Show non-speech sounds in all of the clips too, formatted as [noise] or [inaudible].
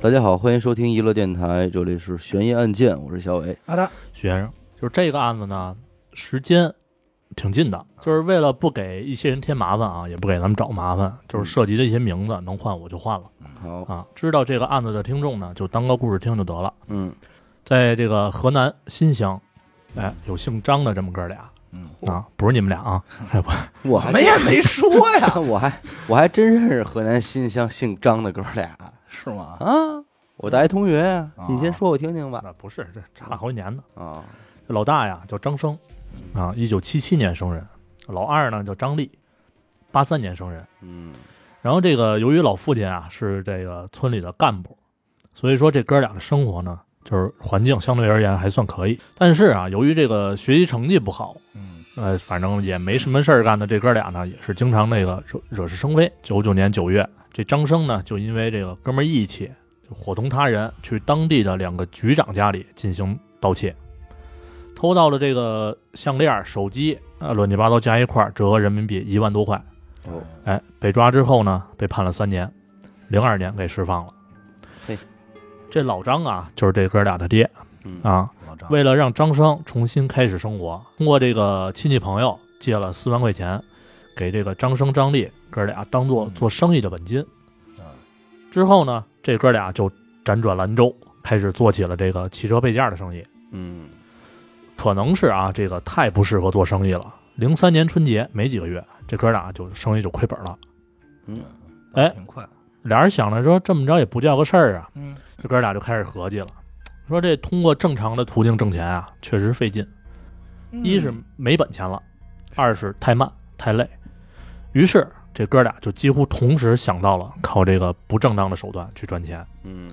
大家好，欢迎收听娱乐电台，这里是悬疑案件，我是小伟。好的，徐先生，就是这个案子呢，时间挺近的，就是为了不给一些人添麻烦啊，也不给咱们找麻烦，就是涉及的一些名字能换我就换了。好，啊。知道这个案子的听众呢，就当个故事听就得了。嗯，在这个河南新乡，哎，有姓张的这么哥俩。嗯，啊，不是你们俩啊，哎不，我还我们也没说呀，[laughs] 我还我还真认识河南新乡姓张的哥俩是吗？啊，我大学同学呀啊，你先说我听听吧。那不是，这差好几年呢。啊，这老大呀叫张生，啊，一九七七年生人；老二呢叫张立，八三年生人。嗯然后这个由于老父亲啊是这个村里的干部，所以说这哥俩的生活呢，就是环境相对而言还算可以。但是啊，由于这个学习成绩不好，嗯呃，反正也没什么事儿干的这哥俩呢，也是经常那个惹惹是生非。九九年九月，这张生呢就因为这个哥们儿义气，就伙同他人去当地的两个局长家里进行盗窃，偷到了这个项链、手机，呃，乱七八糟加一块儿，折合人民币一万多块。哦，哎，被抓之后呢，被判了三年，零二年给释放了。嘿，这老张啊，就是这哥俩的爹嗯啊。为了让张生重新开始生活，通过这个亲戚朋友借了四万块钱，给这个张生、张力哥俩当做嗯做生意的本金。嗯之后呢，这哥俩就辗转兰州，开始做起了这个汽车配件的生意。嗯可能是啊，这个太不适合做生意了。零三年春节没几个月，这哥俩就生意就亏本了。嗯哎挺快，俩人想着说，这么着也不叫个事儿啊，嗯这哥俩就开始合计了，说这通过正常的途径挣钱啊，确实费劲。一是没本钱了，二是太慢太累。于是这哥俩就几乎同时想到了靠这个不正当的手段去赚钱。嗯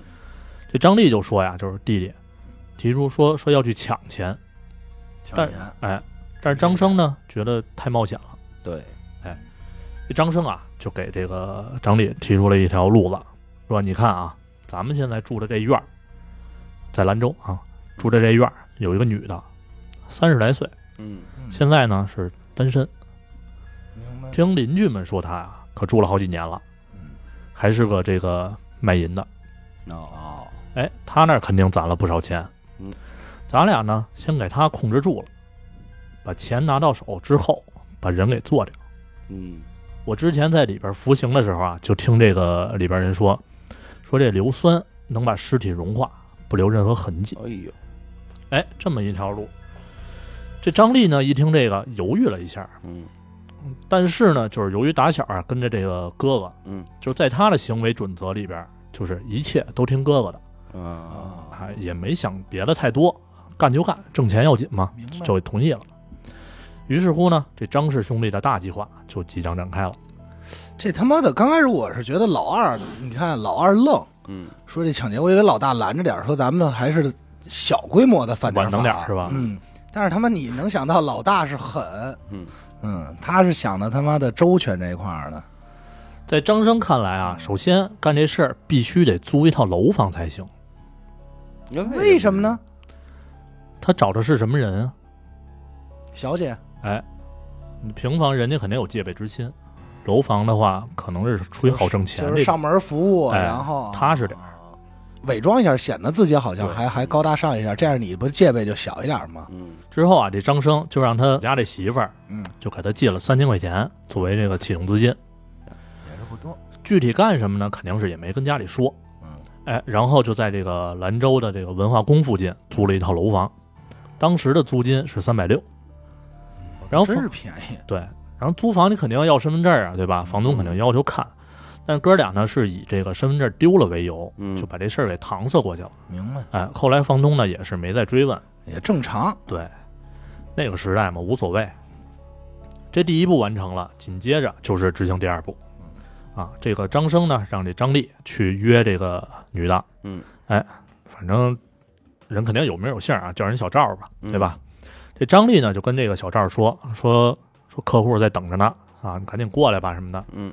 这张力就说呀，就是弟弟提出说说要去抢钱，但抢钱，哎，但是张生呢觉得太冒险了。对，这张生啊就给这个张力提出了一条路子，说你看啊，咱们现在住的这院儿在兰州啊，住的这院儿有一个女的，三十来岁，嗯嗯现在呢是单身。听邻居们说他呀，可住了好几年了，嗯还是个这个卖淫的。哦，哦，哎，他那儿肯定攒了不少钱。嗯，咱俩呢先给他控制住了，把钱拿到手之后，把人给做掉。嗯我之前在里边服刑的时候啊，就听这个里边人说，说这硫酸能把尸体融化，不留任何痕迹。哎呦，哎，这么一条路。这张力呢一听这个犹豫了一下，嗯但是呢，就是由于打小啊跟着这个哥哥，嗯。就是在他的行为准则里边，就是一切都听哥哥的，啊，啊，还也没想别的太多，干就干，挣钱要紧嘛，明白，就同意了。于是乎呢，这张氏兄弟的大计划就即将展开了。这他妈的，刚开始我是觉得老二，你看老二愣，嗯。说这抢劫，我以为老大拦着点儿，说咱们还是小规模的犯点晚能点儿是吧？嗯，但是他妈你能想到老大是狠，嗯嗯，他是想的他妈的周全这一块儿的，在张生看来啊，首先干这事儿必须得租一套楼房才行。为什么？呢？他找的是什么人啊？小姐，哎，平房人家肯定有戒备之心，楼房的话可能是出于好挣钱。就是上门服务，哎然后踏实点啊伪装一下，显得自己好像还还高大上一下，这样你不戒备就小一点吗？嗯之后啊，这张生就让他家这媳妇儿嗯，就给他借了三千块钱作为这个启动资金。也是不多，具体干什么呢？肯定是也没跟家里说。嗯，哎，然后就在这个兰州的这个文化宫附近租了一套楼房，当时的租金是三百六。然后真是便宜，对，然后租房你肯定要要身份证啊，对吧？房东肯定要求看。但哥俩呢是以这个身份证丢了为由，嗯就把这事儿给搪塞过去了。明白，哎，后来房东呢也是没再追问。也正常，对，那个时代嘛，无所谓。这第一步完成了，紧接着就是执行第二步。啊，这个张生呢，让这张丽去约这个女的，嗯，哎，反正人肯定有名有姓啊，叫人小赵吧，嗯对吧？这张丽呢就跟这个小赵说说说客户在等着呢，啊，你赶紧过来吧什么的。嗯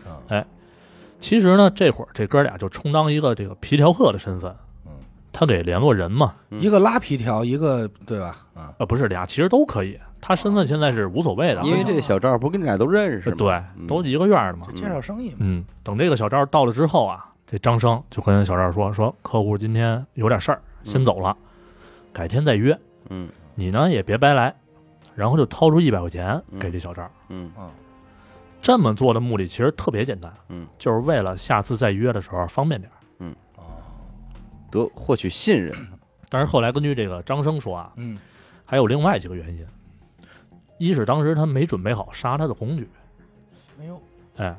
其实呢，这会儿这哥俩就充当一个这个皮条客的身份，嗯，他给联络人嘛，嗯一个拉皮条，一个对吧？啊，呃，不是俩，其实都可以。他身份现在是无所谓的，因为这个小赵不跟你俩都认识吗？对，嗯都一个院的嘛。介绍生意嘛，嗯，等这个小赵到了之后啊，这张生就跟小赵说说客户今天有点事儿，先走了，改天再约。嗯你呢也别白来，然后就掏出一百块钱给这小赵。嗯这么做的目的其实特别简单，嗯，就是为了下次再约的时候方便点儿。得获取信任。但是后来根据这个张生说啊，嗯，还有另外几个原因，一是当时他没准备好杀他的工具，没有，哎，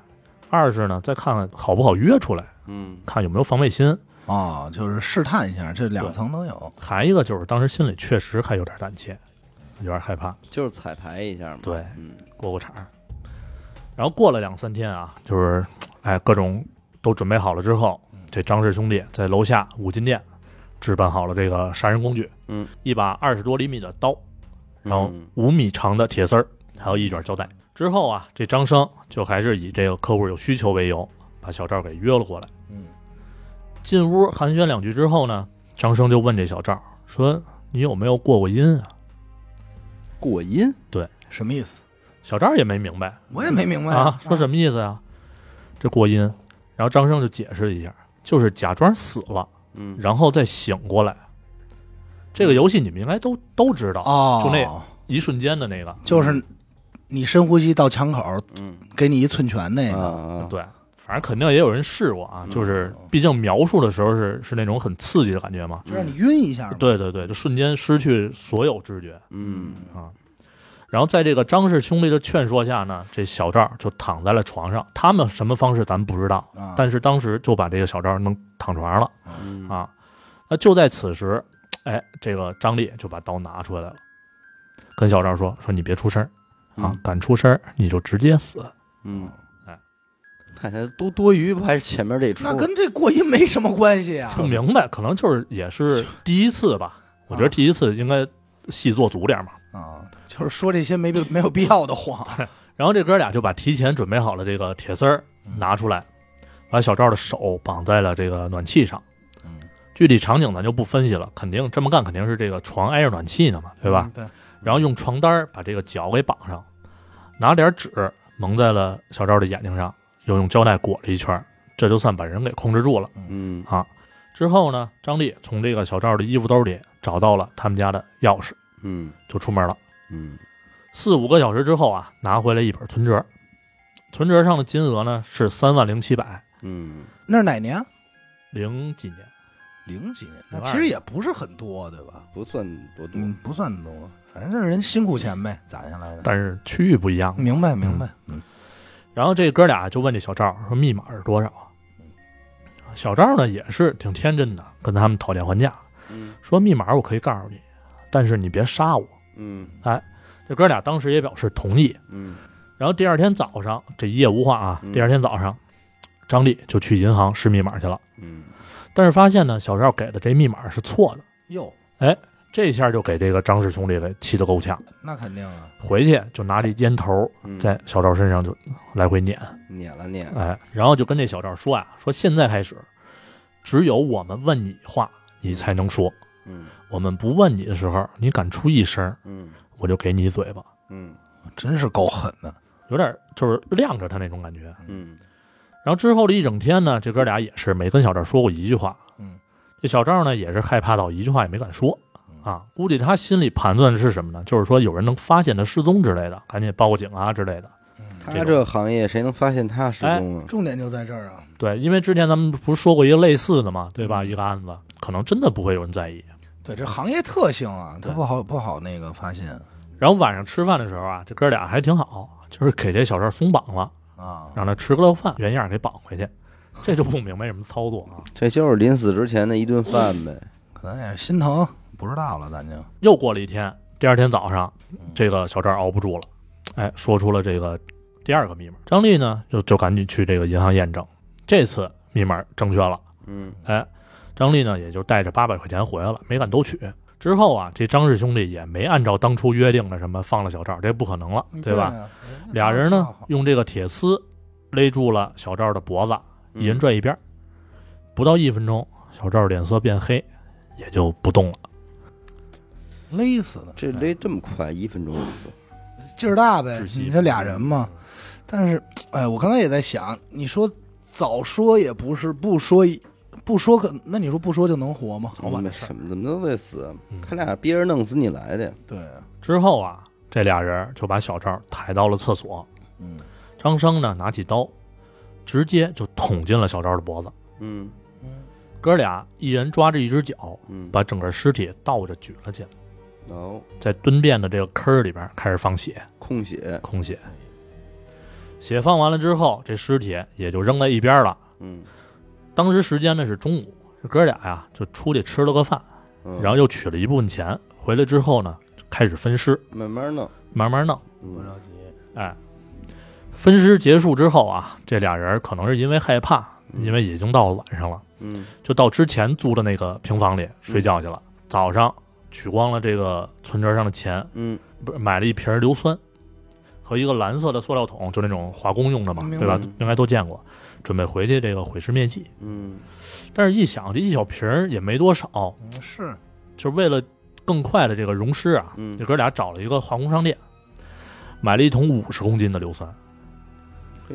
二是呢再看看好不好约出来，嗯。看有没有防备心，哦，就是试探一下，这两层都有。还一个就是当时心里确实还有点胆怯，有点害怕，就是彩排一下嘛。对，嗯。过过场儿。然后过了两三天啊，就是哎各种都准备好了之后，这张氏兄弟在楼下五金店置办好了这个杀人工具，嗯，一把二十多厘米的刀，然后嗯五米长的铁丝儿，还有一卷胶带。之后啊，这张生就还是以这个客户有需求为由，把小赵给约了过来。嗯，进屋寒暄两句之后呢，张生就问这小赵说：“你有没有过过阴啊过阴。什么意思？？”小赵也没明白我也没明白啊，说什么意思呀？这过阴，然后张生就解释了一下，就是假装死了，嗯然后再醒过来。这个游戏你们应该都都知道，哦，就那一瞬间的那个，就是你深呼吸到枪口，嗯给你一寸拳那啊个。啊对，反正肯定也有人试过啊，嗯就是毕竟描述的时候是是那种很刺激的感觉嘛。就让你晕一下。对对对，就瞬间失去所有知觉嗯啊。然后在这个张氏兄弟的劝说下呢，这小赵就躺在了床上。他们什么方式咱们不知道，啊，但是当时就把这个小赵弄躺床上了嗯啊。那就在此时，哎，这个张力就把刀拿出来了，跟小赵说：“说你别出声啊嗯，敢出声你就直接死。嗯，哎，看起来多多余，不还是前面这出？那跟这过阴没什么关系啊。不明白，可能就是也是第一次吧。我觉得第一次应该戏做足点嘛。啊，就是说这些没必没有必要的谎。[laughs] 然后这哥俩就把提前准备好了这个铁丝儿嗯拿出来，把小赵的手绑在了这个暖气上。嗯，具体场景咱就不分析了，肯定这么干肯定是这个床挨着暖气呢嘛，对吧？嗯？对，然后用床单把这个脚给绑上，拿点纸蒙在了小赵的眼睛上，又用胶带裹了一圈，这就算把人给控制住了。嗯啊。之后呢，张丽从这个小赵的衣服兜里找到了他们家的钥匙，嗯就出门了。嗯四五个小时之后啊，拿回来一本存折，存折上的金额呢是三万零七百嗯那是哪年？零几年。零几年，那其实也不是很多，对吧？不算多多。嗯，不算多，反正就是人辛苦钱呗，攒下来的。但是区域不一样。明白明白，嗯然后这哥俩就问这小赵说密码是多少啊？小赵呢也是挺天真的，跟他们讨价还价，嗯说密码我可以告诉你，但是你别杀我。嗯哎这哥俩当时也表示同意。嗯然后第二天早上，这一夜无话啊嗯。第二天早上，张丽就去银行试密码去了，嗯但是发现呢，小赵给的这密码是错的。哟，哎这下就给这个张氏兄弟给气得够呛，那肯定啊，回去就拿这烟头嗯，在小赵身上就来回撵，撵了撵。哎，然后就跟这小赵说呀，说现在开始，只有我们问你话，你才能说；嗯我们不问你的时候，你敢出一声，嗯我就给你嘴巴，嗯真是够狠的。有点就是晾着他那种感觉。嗯然后之后的一整天呢，这哥俩也是没跟小赵说过一句话。嗯，这小赵呢也是害怕到一句话也没敢说嗯啊。估计他心里盘算的是什么呢？就是说有人能发现他失踪之类的，赶紧报个警啊之类的。他这个行业谁能发现他失踪啊？重点就在这儿啊。对，因为之前咱们不是说过一个类似的嘛，对吧？嗯一个案子，可能真的不会有人在意。对，这行业特性啊，他不好不好那个发现然后晚上吃饭的时候啊，这哥俩还挺好，就是给这小赵松绑了，啊。让他吃个了饭，原样给绑回去。这就不明白什么操作啊。这就是临死之前的一顿饭呗。可能也是心疼，不知道了，咱就又过了一天，第二天早上，嗯这个小赵熬不住了，哎，说出了这个第二个密码。张丽呢，就就赶紧去这个银行验证，这次密码正确了。嗯哎，张丽呢也就带着八百块钱回来了，没敢都取。之后啊，这张氏兄弟也没按照当初约定的什么放了小赵，这不可能了，对吧？啊？俩人呢用这个铁丝勒住了小赵的脖子，一人拽一边儿。不到一分钟，小赵脸色变黑，也就不动了。勒死了，这勒这么快，一分钟就死。劲儿大呗你这俩人嘛，但是，哎，我刚才也在想，你说早说也不是，不说不说可，那你说不说就能活吗？早晚的事儿怎么都得死嗯？他俩憋着弄死你来的，对，之后啊，这俩人就把小赵抬到了厕所，嗯。张生呢拿起刀，直接就捅进了小赵的脖子。嗯。哥俩一人抓着一只脚，嗯，把整个尸体倒着举了起来，哦，在蹲便的这个坑里边开始放血，空血，空血。血放完了之后，这尸体也就扔在一边了。嗯，当时时间呢是中午，这哥俩呀就出去吃了个饭，嗯。然后又取了一部分钱，回来之后呢开始分尸，慢慢弄，慢慢弄。不着急，哎，分尸结束之后啊，这俩人可能是因为害怕，因为已经到了晚上了，嗯。就到之前租的那个平房里睡觉去了。早上取光了这个存折上的钱，嗯。不是买了一瓶硫酸和一个蓝色的塑料桶，就那种化工用的嘛，对吧？应该都见过。准备回去这个毁尸灭迹，嗯但是一想这一小瓶儿也没多少，嗯是，就是为了更快的这个溶尸啊，嗯这哥俩找了一个化工商店，买了一桶五十公斤的硫酸，嘿，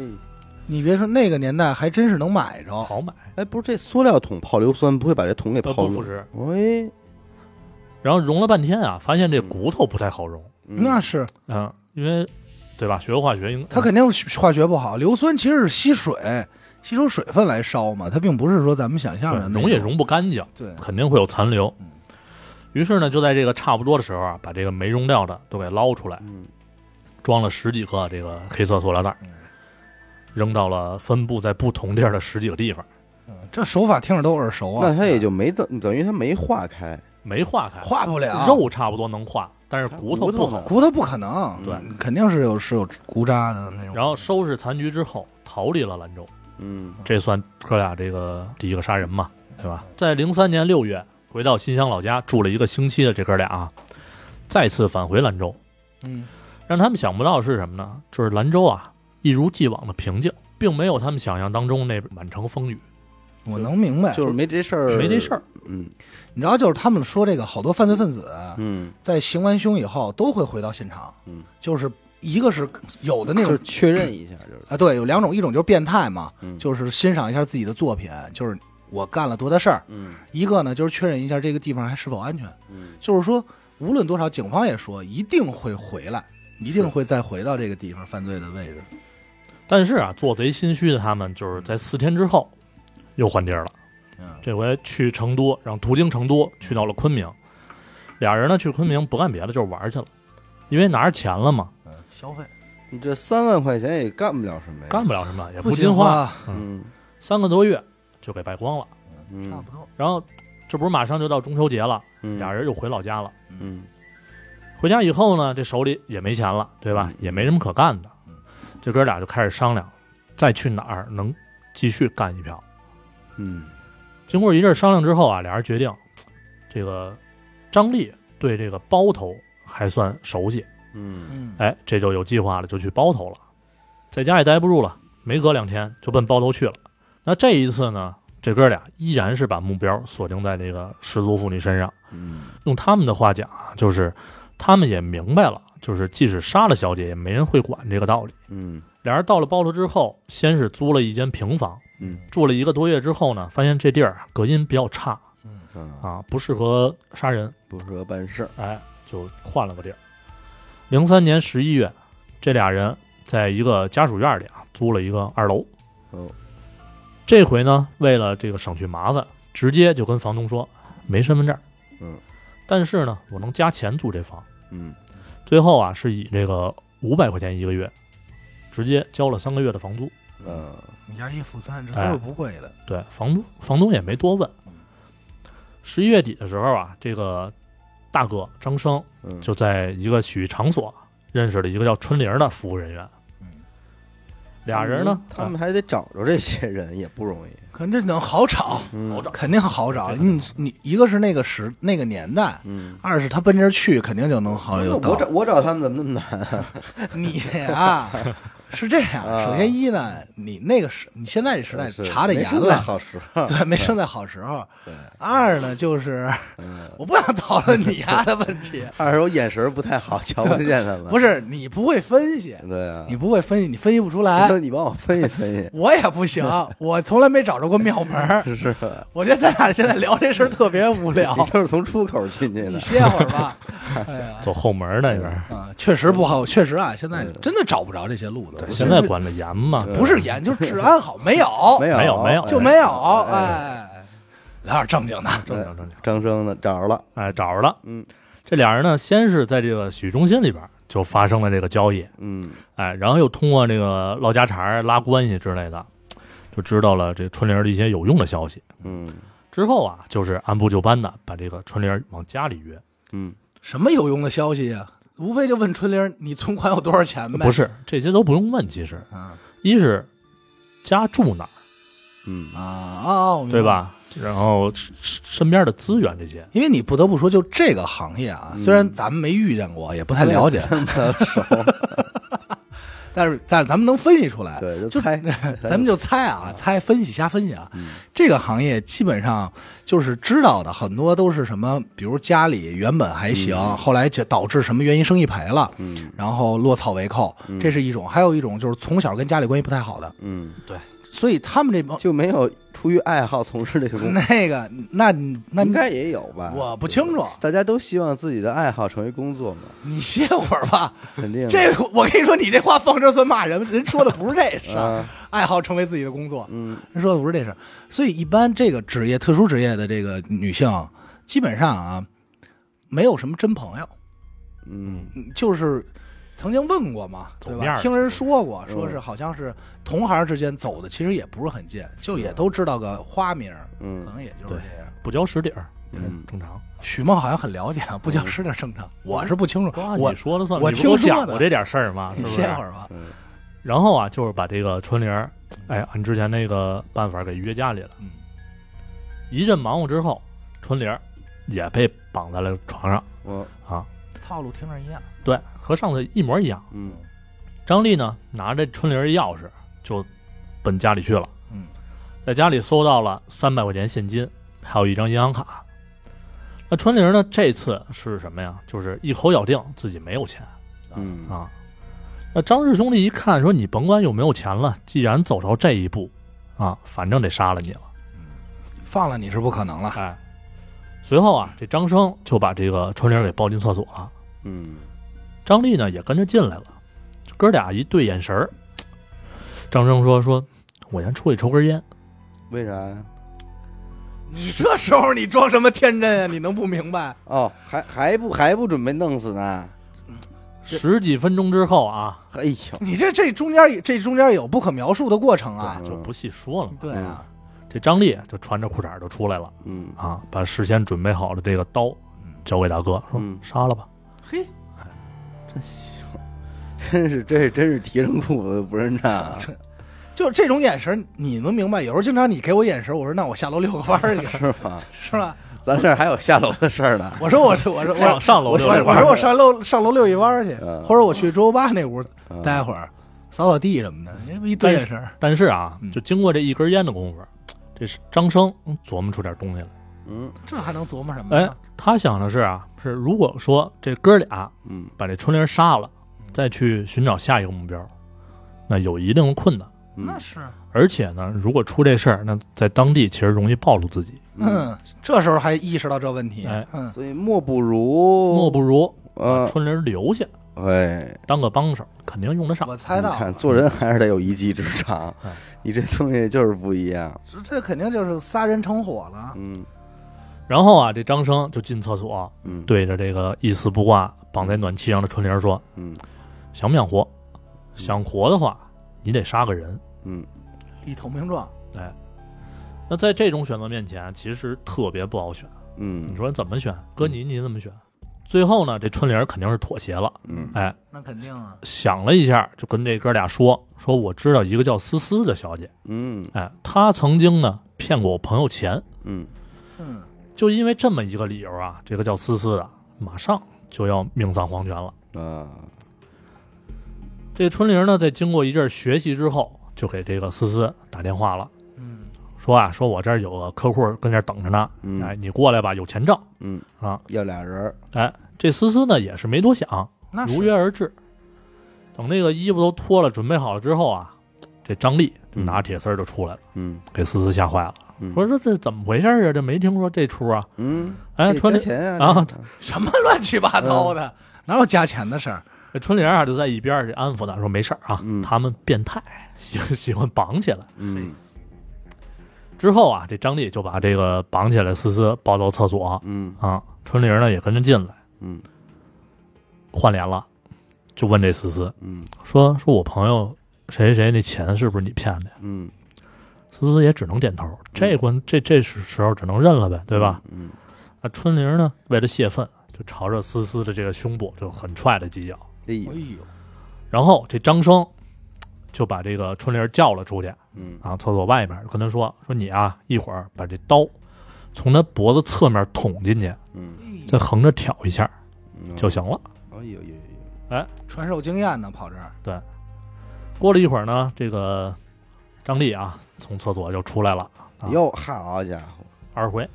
你别说那个年代还真是能买着，好买，哎，不是这塑料桶泡硫酸不会把这桶给呃泡腐蚀。喂，然后溶了半天啊，发现这骨头不太好溶，嗯那是嗯，因为对吧？学过化学应他肯定化学不好，硫酸其实是吸水，吸收水分来烧嘛，它并不是说咱们想象的那种对溶也，溶不干净，对，肯定会有残留嗯。于是呢，就在这个差不多的时候啊，把这个没溶掉的都给捞出来，嗯装了十几个这个黑色塑料袋扔到了分布在不同地儿的十几个地方，嗯这手法听着都耳熟啊。那它也就没等等于它没化开，没化开，化不了肉差不多能化，但是骨头不好骨头呢。骨头不可能，对嗯肯定是有是有骨渣的那种。然后收拾残局之后，逃离了兰州，嗯。这算哥俩这个第一个杀人嘛，对吧？在零三年六月回到新乡老家住了一个星期的这哥俩啊，再次返回兰州，嗯，让他们想不到是什么呢？就是兰州啊，一如既往的平静，并没有他们想象当中那满城风雨，我能明白，就是没这事儿，没这事儿。嗯。你知道，就是他们说这个好多犯罪分子嗯，在行完凶以后都会回到现场，嗯，就是一个是有的那种就是确认一下，就是。啊，对，有两种，一种就是变态嘛，嗯。就是欣赏一下自己的作品，就是我干了多大事儿；嗯。一个呢，就是确认一下这个地方还是否安全。嗯。就是说，无论多少，警方也说一定会回来，一定会再回到这个地方犯罪的位置。但是啊，做贼心虚的他们，就是在四天之后又换地儿了。嗯，这回去成都，然后途经成都，去到了昆明。俩人呢去昆明不干别的，就是玩去了，因为拿着钱了嘛，嗯，消费你这三万块钱也干不了什么呀，干不了什么，也不禁花，花，嗯三个多月就给败光了。嗯，差不多。然后这不是马上就到中秋节了，嗯俩人又回老家了。嗯回家以后呢，这手里也没钱了，对吧嗯？也没什么可干的嗯，这哥俩就开始商量，再去哪儿能继续干一票。嗯经过一阵商量之后啊，俩人决定，这个张丽对这个包头还算熟悉，嗯嗯，哎，这就有计划了，就去包头了。在家也待不住了，没隔两天就奔包头去了。那这一次呢，这哥俩依然是把目标锁定在这个失足妇女身上。嗯用他们的话讲啊，就是他们也明白了，就是即使杀了小姐，也没人会管这个道理。嗯俩人到了包头之后，先是租了一间平房，嗯住了一个多月之后呢，发现这地儿隔音比较差嗯，啊，不适合杀人，不适合办事儿，哎，就换了个地儿。零三年十一月，这俩人在一个家属院里啊租了一个二楼。哦，这回呢，为了这个省去麻烦，直接就跟房东说没身份证，嗯但是呢，我能加钱租这房。嗯最后啊，是以这个五百块钱一个月，直接交了三个月的房租。嗯押一付三，这哎都是不贵的。对，房东房东也没多问。十一月底的时候啊，这个大哥张生嗯，就在一个洗浴场所认识了一个叫春玲的服务人员。嗯，俩人呢，他们还得找着这些人，也不容易，肯定能好找，嗯好找肯定好找。你你一个是那个时那个年代，嗯。二是他奔这儿去，肯定就能好那有道我找。我找他们怎么那么难啊？[laughs] 你啊，是这样。啊首先一呢，你那个时，你现在这时代查的严没生在了，好时 [laughs] 候。对，没生在好时候。二呢，就是嗯，我不想讨论你丫的问题，[laughs] 二是我眼神不太好，瞧不见他们。不是你不会分析，对啊，你不会分析，你分析不出来。[laughs] 那你帮我分析分析。我也不行，我从来没找着过庙门儿。是，我觉得咱俩现在聊这事儿特别无聊你，都是从出口进去的你。歇会儿吧。走后门那边。啊，确实不好，确实啊，现在真的找不着这些路的。现在管的严嘛，不是严，就是治安好，没有，没有没有没有就没有。哎哎，聊点正经的，正经正经。张生呢找着了，哎，找着了。嗯这俩人呢，先是在这个洗浴中心里边就发生了这个交易，嗯哎，然后又通过这个唠家常、拉关系之类的，就知道了这春玲的一些有用的消息。嗯之后啊，就是按部就班的把这个春玲往家里约。嗯，什么有用的消息呀？无非就问春玲，你存款有多少钱呗？不，是这些都不用问，其实。啊。一是家住哪儿，嗯。啊啊，我明白。对？吧？然后身身边的资源这些，因为你不得不说，就这个行业啊，嗯。虽然咱们没遇见过，也不太了解，[laughs] 但是但是咱们能分析出来。对，就就猜，[laughs] 咱们就猜啊，[laughs] 猜分析瞎分析啊。嗯。这个行业基本上就是知道的很多都是什么，比如家里原本还行，嗯。后来就导致什么原因生意赔了，嗯。然后落草为寇，嗯。这是一种；还有一种就是从小跟家里关系不太好的，嗯，所以他们这帮就没有出于爱好从事这个工作，那个那那应该也有吧？我不清楚，大家都希望自己的爱好成为工作嘛，你歇会儿吧。肯定这我跟你说，你这话放这算骂人，人说的不是这事儿，啊，爱好成为自己的工作，嗯人说的不是这事儿。所以一般这个职业特殊职业的这个女性，基本上啊，没有什么真朋友。嗯就是曾经问过嘛，对吧？听人说过，嗯说是好像是同行之间走的，其实也不是很近，就也都知道个花名，嗯可能也就是这样。不交实底儿，嗯正常。许梦好像很了解，啊，不叫师的正常，我是不清楚。我说了算，我听说的讲过这点事儿吗？歇会儿吧。嗯然后啊，就是把这个春玲儿，哎，按之前那个办法给约家里了。嗯，一阵忙活之后，春玲儿也被绑在了床上嗯啊。套路听着一样。对，和上次一模一样。嗯张丽呢，拿着春玲儿钥匙就奔家里去了。嗯，在家里搜到了三百块钱现金，还有一张银行卡。那春玲儿呢，这次是什么呀？就是一口咬定自己没有钱嗯啊。那张氏兄弟一看，说：“你甭管有没有钱了，既然走到这一步，啊，反正得杀了你了。放了你是不可能”了。哎，随后啊，这张生就把这个春玲儿给抱进厕所了。嗯张丽呢也跟着进来了，哥俩一对眼神儿。张生说：“说我先出去抽根烟。为啥呀？你这时候你装什么天真啊？你能不明白？哦，还还不还不准备弄死呢？十几分钟之后啊，哎呦，你这这中间这中间有不可描述的过程啊。就不细说了嘛。对啊，这张丽就穿着裤衩就出来了嗯啊，把事先准备好的这个刀交给大哥，说嗯杀了吧。嘿，真行，真是这真是提上裤子不认账啊，[laughs] 就这种眼神，你能明白？有时候经常你给我眼神，我说那我下楼遛个弯儿去，是吗？[laughs] 是吧？咱这儿还有下楼的事儿呢。[laughs] 我说我说我说我上上楼我说就这块儿我说我上楼上楼遛一弯儿去，嗯或者我去周八那屋嗯待会儿，扫扫地什么的，这不一堆眼神。但是啊嗯，就经过这一根烟的功夫，这是张生琢磨出点东西来。嗯。这还能琢磨什么哎？，他想的是啊，是如果说这哥俩嗯。把这春玲杀了，再去寻找下一个目标，那有一定的困难。嗯。那是，而且呢，如果出这事儿，那在当地其实容易暴露自己。嗯，这时候还意识到这问题。哎，嗯，所以莫不如莫不如把呃，春玲留下哎，当个帮手，肯定用得上。我猜到你看，做人还是得有一技之长。哎，你这东西就是不一样。这这肯定就是仨人成伙了。嗯然后啊，这张生就进厕所，嗯，，对着这个一丝不挂绑在暖气上的春玲说嗯：“想不想活？想活的话，你得杀个人。嗯。一投名状，哎，那在这种选择面前，其实特别不好选。嗯，你说怎么选？哥你你怎么选？最后呢，这春玲肯定是妥协了。嗯。哎，那肯定啊。想了一下，就跟这哥俩说：“说我知道一个叫思思的小姐，嗯。哎，她曾经呢骗过我朋友钱，嗯。嗯，就因为这么一个理由啊，这个叫思思的马上就要命丧黄泉了。啊，这春玲呢，在经过一阵学习之后，就给这个思思打电话了，嗯，说啊，说我这儿有个客户跟这儿等着呢，嗯。哎，你过来吧，有钱挣。嗯。啊。要俩人儿，哎，这思思呢也是没多想，那是。如约而至。等那个衣服都脱了，准备好了之后啊，这张丽就拿铁丝儿就出来了，嗯。给思思吓坏了，嗯。说这这怎么回事啊？这没听说这出啊！嗯，哎，得春玲加钱啊啊，什么乱七八糟的，哪有加钱的事儿？这春玲啊就在一边儿就安抚他说没事儿啊，嗯。他们变态，喜喜欢绑起来。嗯。之后啊，这张丽就把这个绑起来思思抱到厕所。嗯。啊，春玲呢也跟着进来，嗯。换脸了，就问这思思嗯。说说我朋友谁谁谁那钱是不是你骗的呀？嗯，思思也只能点头，这关这这时时候只能认了呗，对吧？嗯？那春玲呢，为了泄愤，就朝着思思的这个胸部就狠踹了几脚，嗯，哎呦，然后这张生就把这个春玲叫了出去嗯啊，厕所外面跟他说说你啊，一会儿把这刀从他脖子侧面捅进去，嗯再横着挑一下嗯，就行了。哎呦呦呦，哎传授经验呢，跑这儿。过了一会儿呢，这个张丽啊从厕所就出来了，啊哟，好家伙，二回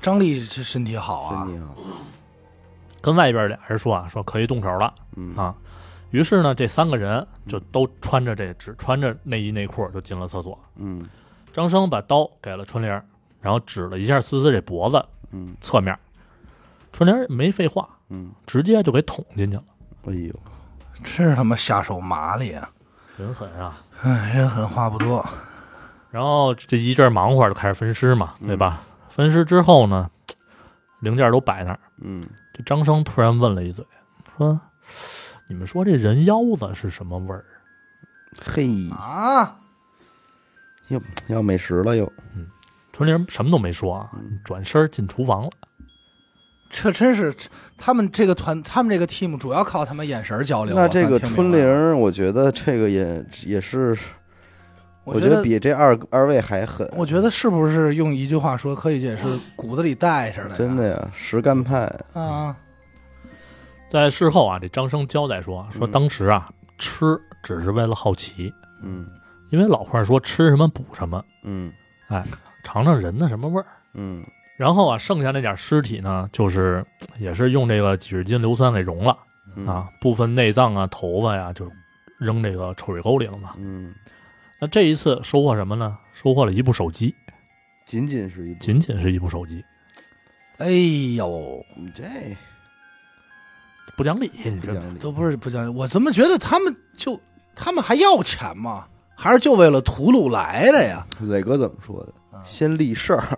张丽这身体好啊身，体好，跟外边俩人说啊，说可以动手了。嗯啊于是呢，这三个人就都穿着这只穿着内衣内裤就进了厕所。嗯张生把刀给了春玲，然后指了一下思思这脖子嗯侧面，春玲没废话，嗯，直接就给捅进去了，哎呦，真他妈下手麻利啊！人狠啊！哎，人狠话不多。然后这一阵忙活就开始分尸嘛，嗯对吧？分尸之后呢，零件都摆那儿。嗯这张生突然问了一嘴，说：“你们说这人腰子是什么味儿嘿，啊，又要美食了又，？”嗯春玲什么都没说啊，嗯转身进厨房了。这真是他们这个团，他们这个 team 主要靠他们眼神交流。那这个春玲，我觉得这个也也是，我觉得比这二二位还狠，我觉得是不是用一句话说，可以解释骨子里带着的？真的呀，实干派，啊，在事后啊，这张生交代说，说嗯当时啊，吃只是为了好奇，嗯因为老话说吃什么补什么，嗯哎尝尝人的什么味儿。嗯然后啊，剩下那点尸体呢，就是也是用这个几十斤硫酸给融了嗯啊，部分内脏啊、头发呀，就扔这个臭水沟里了嘛。嗯，那这一次收获什么呢？收获了一部手机，仅仅是一部，仅仅是一部手机，哎呦，你这不讲理，你这不讲理，都不是不讲理，我怎么觉得他们就他们还要钱吗？还是就为了屠戮来的呀？磊哥怎么说的？啊先立事儿，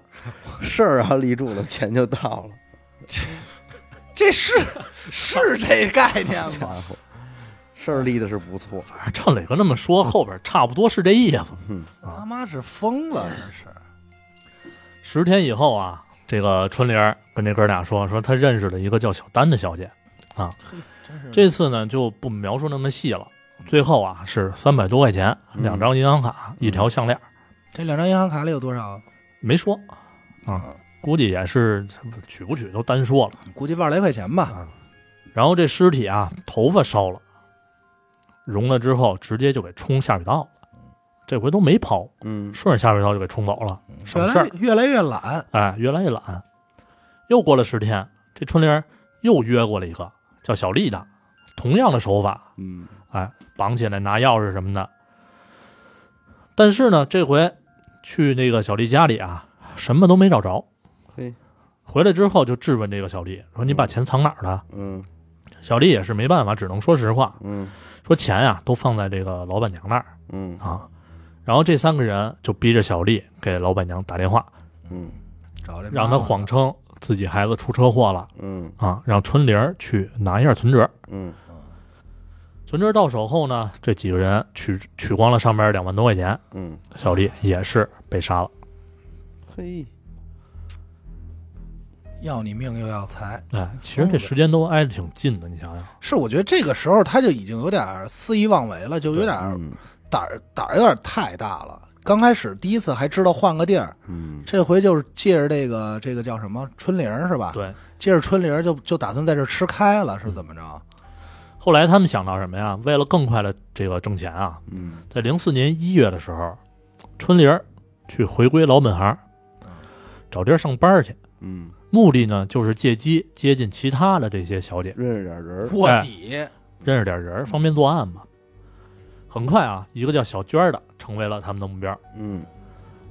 事儿啊立住了，钱就到了。这这是是这概念家吗？伙，事儿立的是不错。反正照磊哥那么说，后边差不多是这意思。嗯他妈是疯了，这是。十天以后啊，这个春玲儿跟这哥俩说，说他认识了一个叫小丹的小姐，真是这次呢就不描述那么细了。最后啊是三百多块钱，嗯两张银行卡，一条项链，这两张银行卡里有多少？没说啊，估计也是取不取都单说了估计万来块钱吧。啊。然后这尸体啊，头发烧了，融了之后直接就给冲下水道了，这回都没抛，嗯顺着下水道就给冲走了，越省事儿。越来越懒，哎，越来越懒。又过了十天，这春玲又约过了一个叫小丽的，同样的手法，嗯哎，绑起来拿钥匙什么的。但是呢，这回去那个小丽家里啊，什么都没找着。嘿，回来之后就质问这个小丽，说你把钱藏哪儿了？嗯小丽也是没办法，只能说实话，嗯说钱呀、都放在这个老板娘那儿嗯啊。然后这三个人就逼着小丽给老板娘打电话，嗯找这让她谎称自己孩子出车祸了。嗯啊，让春玲去拿一下存折。嗯存折到手后呢，这几个人取取光了上面两万多块钱，嗯，小丽也是被杀了。嘿，要你命又要财。哎，其实这时间都挨得挺近的，你想想，是，我觉得这个时候他就已经有点肆意妄为了，就有点嗯胆儿胆儿有点太大了。刚开始第一次还知道换个地儿，嗯这回就是借着这个这个叫什么春玲儿是吧？对。借着春玲儿就就打算在这儿吃开了，是怎么着？后来他们想到什么呀？为了更快的这个挣钱啊，嗯在零四年一月的时候，春玲儿去回归老本行，找地儿上班去。嗯，目的呢，就是借机接近其他的这些小姐，认识点人，卧底，认识点人，方便作案嘛。很快啊，一个叫小娟的成为了他们的目标。嗯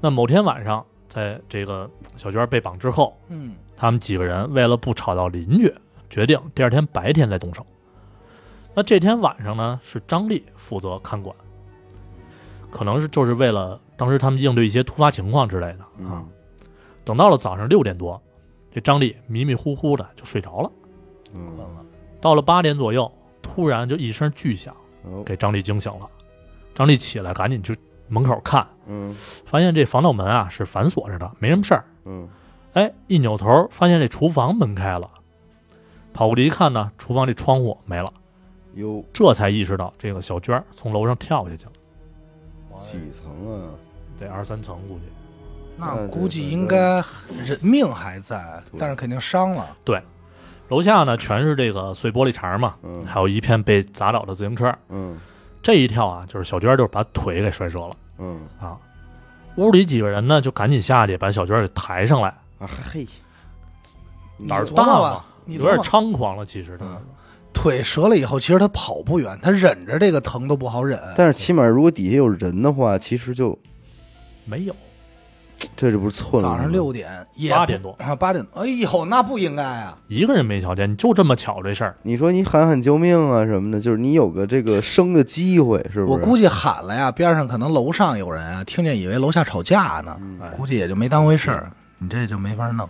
那某天晚上，在这个小娟被绑之后，嗯，他们几个人为了不吵到邻居，决定第二天白天再动手。那这天晚上呢，是张丽负责看管，可能是就是为了当时他们应对一些突发情况之类的啊。嗯等到了早上六点多，这张丽迷迷糊糊的就睡着了。嗯，到了八点左右，突然就一声巨响，哦给张丽惊醒了。张丽起来，赶紧去门口看，嗯发现这防盗门啊是反锁着的，没什么事儿。嗯哎，一扭头发现这厨房门开了，跑过去一看呢，厨房这窗户没了，哟，这才意识到这个小娟从楼上跳下去了，几层啊？得二三层估计。那估计应该人命还在，但是肯定伤了。对楼下呢全是这个碎玻璃碴嘛，嗯还有一片被砸倒的自行车。嗯这一跳啊，就是小娟就是把腿给摔折了嗯啊。屋里几个人呢就赶紧下去把小娟给抬上来，啊嘿，胆儿大吧嘛，有点猖狂了。其实他嗯腿折了以后，其实他跑不远，他忍着这个疼都不好忍。但是起码如果底下有人的话，其实就没有 [tsk] 这就不是错了。早上六点八点多啊，八点，哎呦，那不应该啊！一个人没瞧见，你就这么巧这事儿。你说你喊喊救命啊什么的，就是你有个这个生的机会，是不是？我估计喊了呀，边上可能楼上有人啊，听见以为楼下吵架呢，估计也就没当回事儿。你这就没法弄。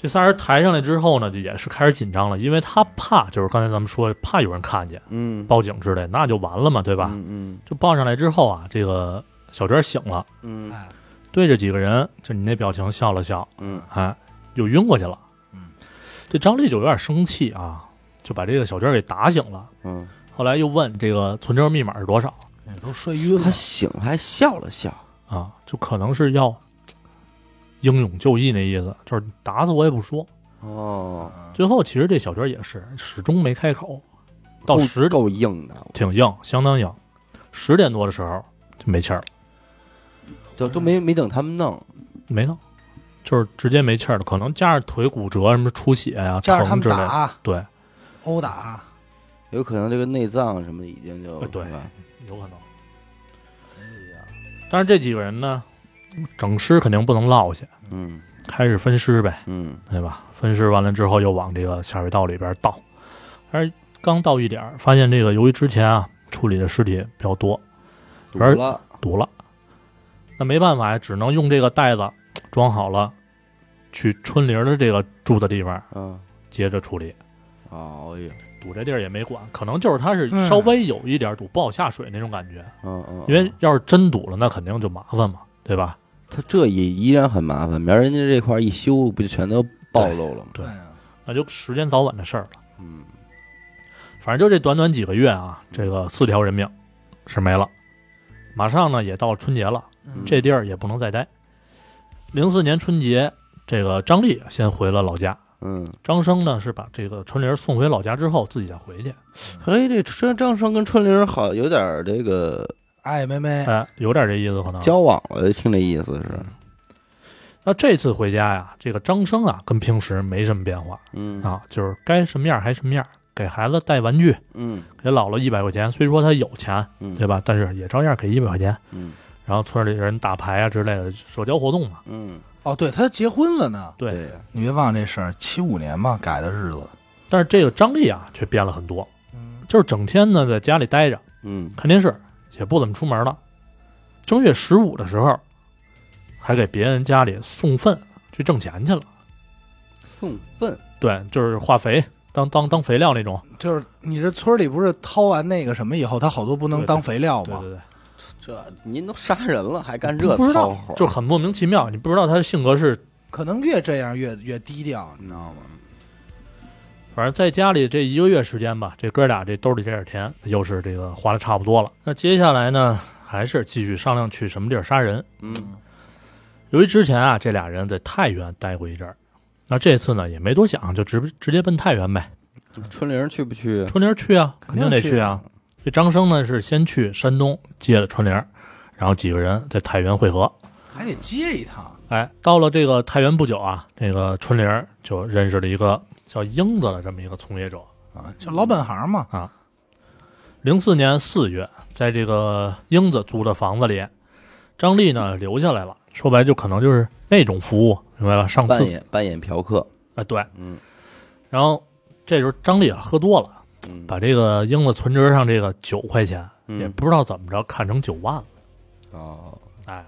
这仨人抬上来之后呢，就也是开始紧张了，因为他怕，就是刚才咱们说，怕有人看见，嗯，报警之类，那就完了嘛，对吧？嗯就抱上来之后啊，这个小娟醒了，嗯哎，对着几个人，就你那表情笑了笑，嗯哎，又晕过去了。嗯，这张丽就有点生气啊，就把这个小娟给打醒了。嗯后来又问这个存折密码是多少都睡晕了他。醒了还笑了笑，啊？就可能是要英勇就义那意思，就是打死我也不说。哦，最后其实这小娟也是始终没开口，到够十够硬的，挺硬，相当硬。十点多的时候就没气儿了，都都没没等他们弄，没弄，就是直接没气儿了，可能加上腿骨折、什么出血呀、加上他们疼之类的。打对，殴打，有可能这个内脏什么的已经就呃对是吧有可能。哎呀，但是这几个人呢，整尸肯定不能落下，嗯开始分尸呗，嗯对吧？分尸完了之后，又往这个下水道里边倒。但是刚倒一点儿，发现这个由于之前啊处理的尸体比较多，堵了，堵了，那没办法呀，只能用这个袋子装好了，去春玲的这个住的地方嗯，接着处理。哦哎呀，堵这地儿也没管，可能就是他是嗯稍微有一点堵，不好下水那种感觉。嗯嗯，因为要是真堵了，那肯定就麻烦嘛，对吧？他这也依然很麻烦，明儿人家这块儿一修，不就全都暴露了吗？对哎呀那就时间早晚的事儿了。嗯反正就这短短几个月啊，这个四条人命是没了。马上呢也到春节了，嗯这地儿也不能再待。零四年春节，这个张丽先回了老家，嗯，张生呢是把这个春玲送回老家之后，自己再回去。嘿，这张张生跟春玲好有点这个爱妹妹，哎，有点这意思可能。交往了，听这意思是，那这次回家呀，这个张生啊跟平时没什么变化嗯啊，就是该什么样还什么样，给孩子带玩具，嗯给姥姥一百块钱，虽说他有钱，嗯，对吧？但是也照样给一百块钱。嗯然后村里人打牌啊之类的社交活动嘛。嗯，哦，对他结婚了呢。对，你别忘了这事儿，七五年嘛改的日子。但是这个张丽啊却变了很多，嗯，就是整天呢在家里待着嗯看电视，也不怎么出门了。正月十五的时候，还给别人家里送粪去挣钱去了。送粪，对，就是化肥当当当肥料那种。就是你这村里不是掏完那个什么以后，他好多不能当肥料吗？对对对，这您都杀人了，还干这不知道操活，就是很莫名其妙，你不知道他的性格是。可能越这样越越低调，你知道吗？反正在家里这一个月时间吧，这哥俩这兜里这点钱又是这个花的差不多了。那接下来呢，还是继续商量去什么地儿杀人。嗯由于之前啊，这俩人在太原待过一阵儿，那这次呢也没多想，就直直接奔太原呗。春玲去不去？春玲去啊，肯定得去啊。这张生呢是先去山东接了春玲，然后几个人在太原会合。还得接一趟。哎，到了这个太原不久啊，这个春玲就认识了一个叫英子的这么一个从业者。啊，就老本行嘛啊。零四年四月，在这个英子租的房子里，张丽呢留下来了。说白了就可能就是那种服务，明白吧？上扮次演扮演嫖客，哎对，嗯然后这时候张丽啊喝多了，嗯，把这个英子存折上这个九块钱，嗯也不知道怎么着看成九万了。哦，哎，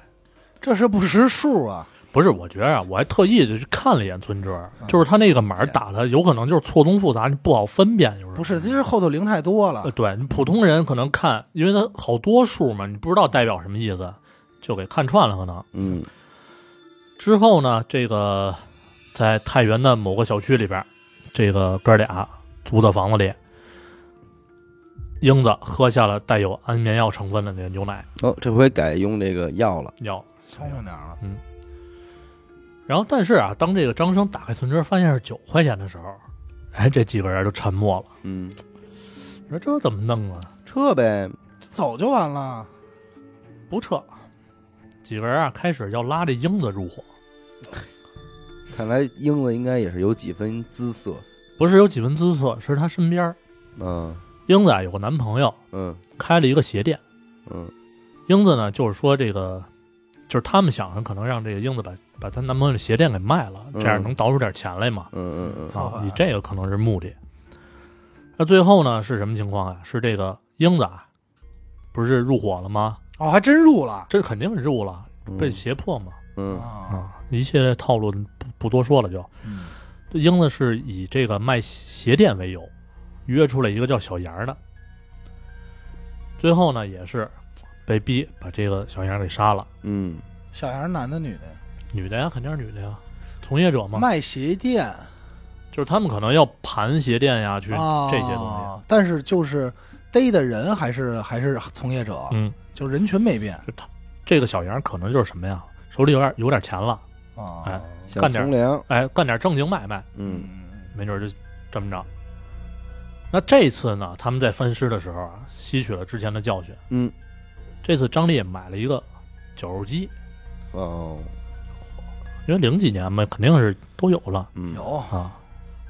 这是不识数啊！不是，我觉着啊，我还特意就去看了一眼存折，就是他那个码打的有可能就是错综复杂，你不好分辨，就是不是，其实后头零太多了呃，。对你普通人可能看，因为它好多数嘛，你不知道代表什么意思，就给看串了。可能嗯之后呢，这个在太原的某个小区里边，这个哥俩租的房子里，英子喝下了带有安眠药成分的那个牛奶哦，这回改用这个药了，药。聪明点了，嗯然后，但是啊，当这个张生打开存折发现是九块钱的时候，哎，这几个人就沉默了。嗯，你说这怎么弄啊？撤呗，走就完了。不撤，几个人啊开始要拉这英子入伙。看来英子应该也是有几分姿色，不是有几分姿色，是他身边儿嗯英子啊有个男朋友，嗯开了一个鞋店。嗯英子呢，就是说这个，就是他们想着可能让这个英子把把她男朋友的鞋店给卖了，嗯这样能倒出点钱来嘛。嗯嗯造反啊，以这个可能是目的。那最后呢是什么情况啊？是这个英子啊，不是入伙了吗？哦，还真入了。这肯定是入了，嗯，被胁迫嘛。嗯啊，啊，一系列套路不不多说了就。嗯这英子是以这个卖鞋店为由，约出来一个叫小杨的，最后呢也是被逼把这个小杨给杀了。嗯小杨男的女的呀？女的呀，肯定是女的呀，从业者嘛，卖鞋店就是他们可能要盘鞋店呀，去啊，这些东西。但是就是逮的人还是还是从业者。，嗯，就人群没变就他这个小杨可能就是什么呀，手里有点有点钱了，啊。哎干点，哎，干点正经买卖，嗯没准就这么着。那这次呢，他们在分尸的时候啊，吸取了之前的教训。嗯这次张烈买了一个绞肉机，哦因为零几年嘛，肯定是都有了嗯有啊。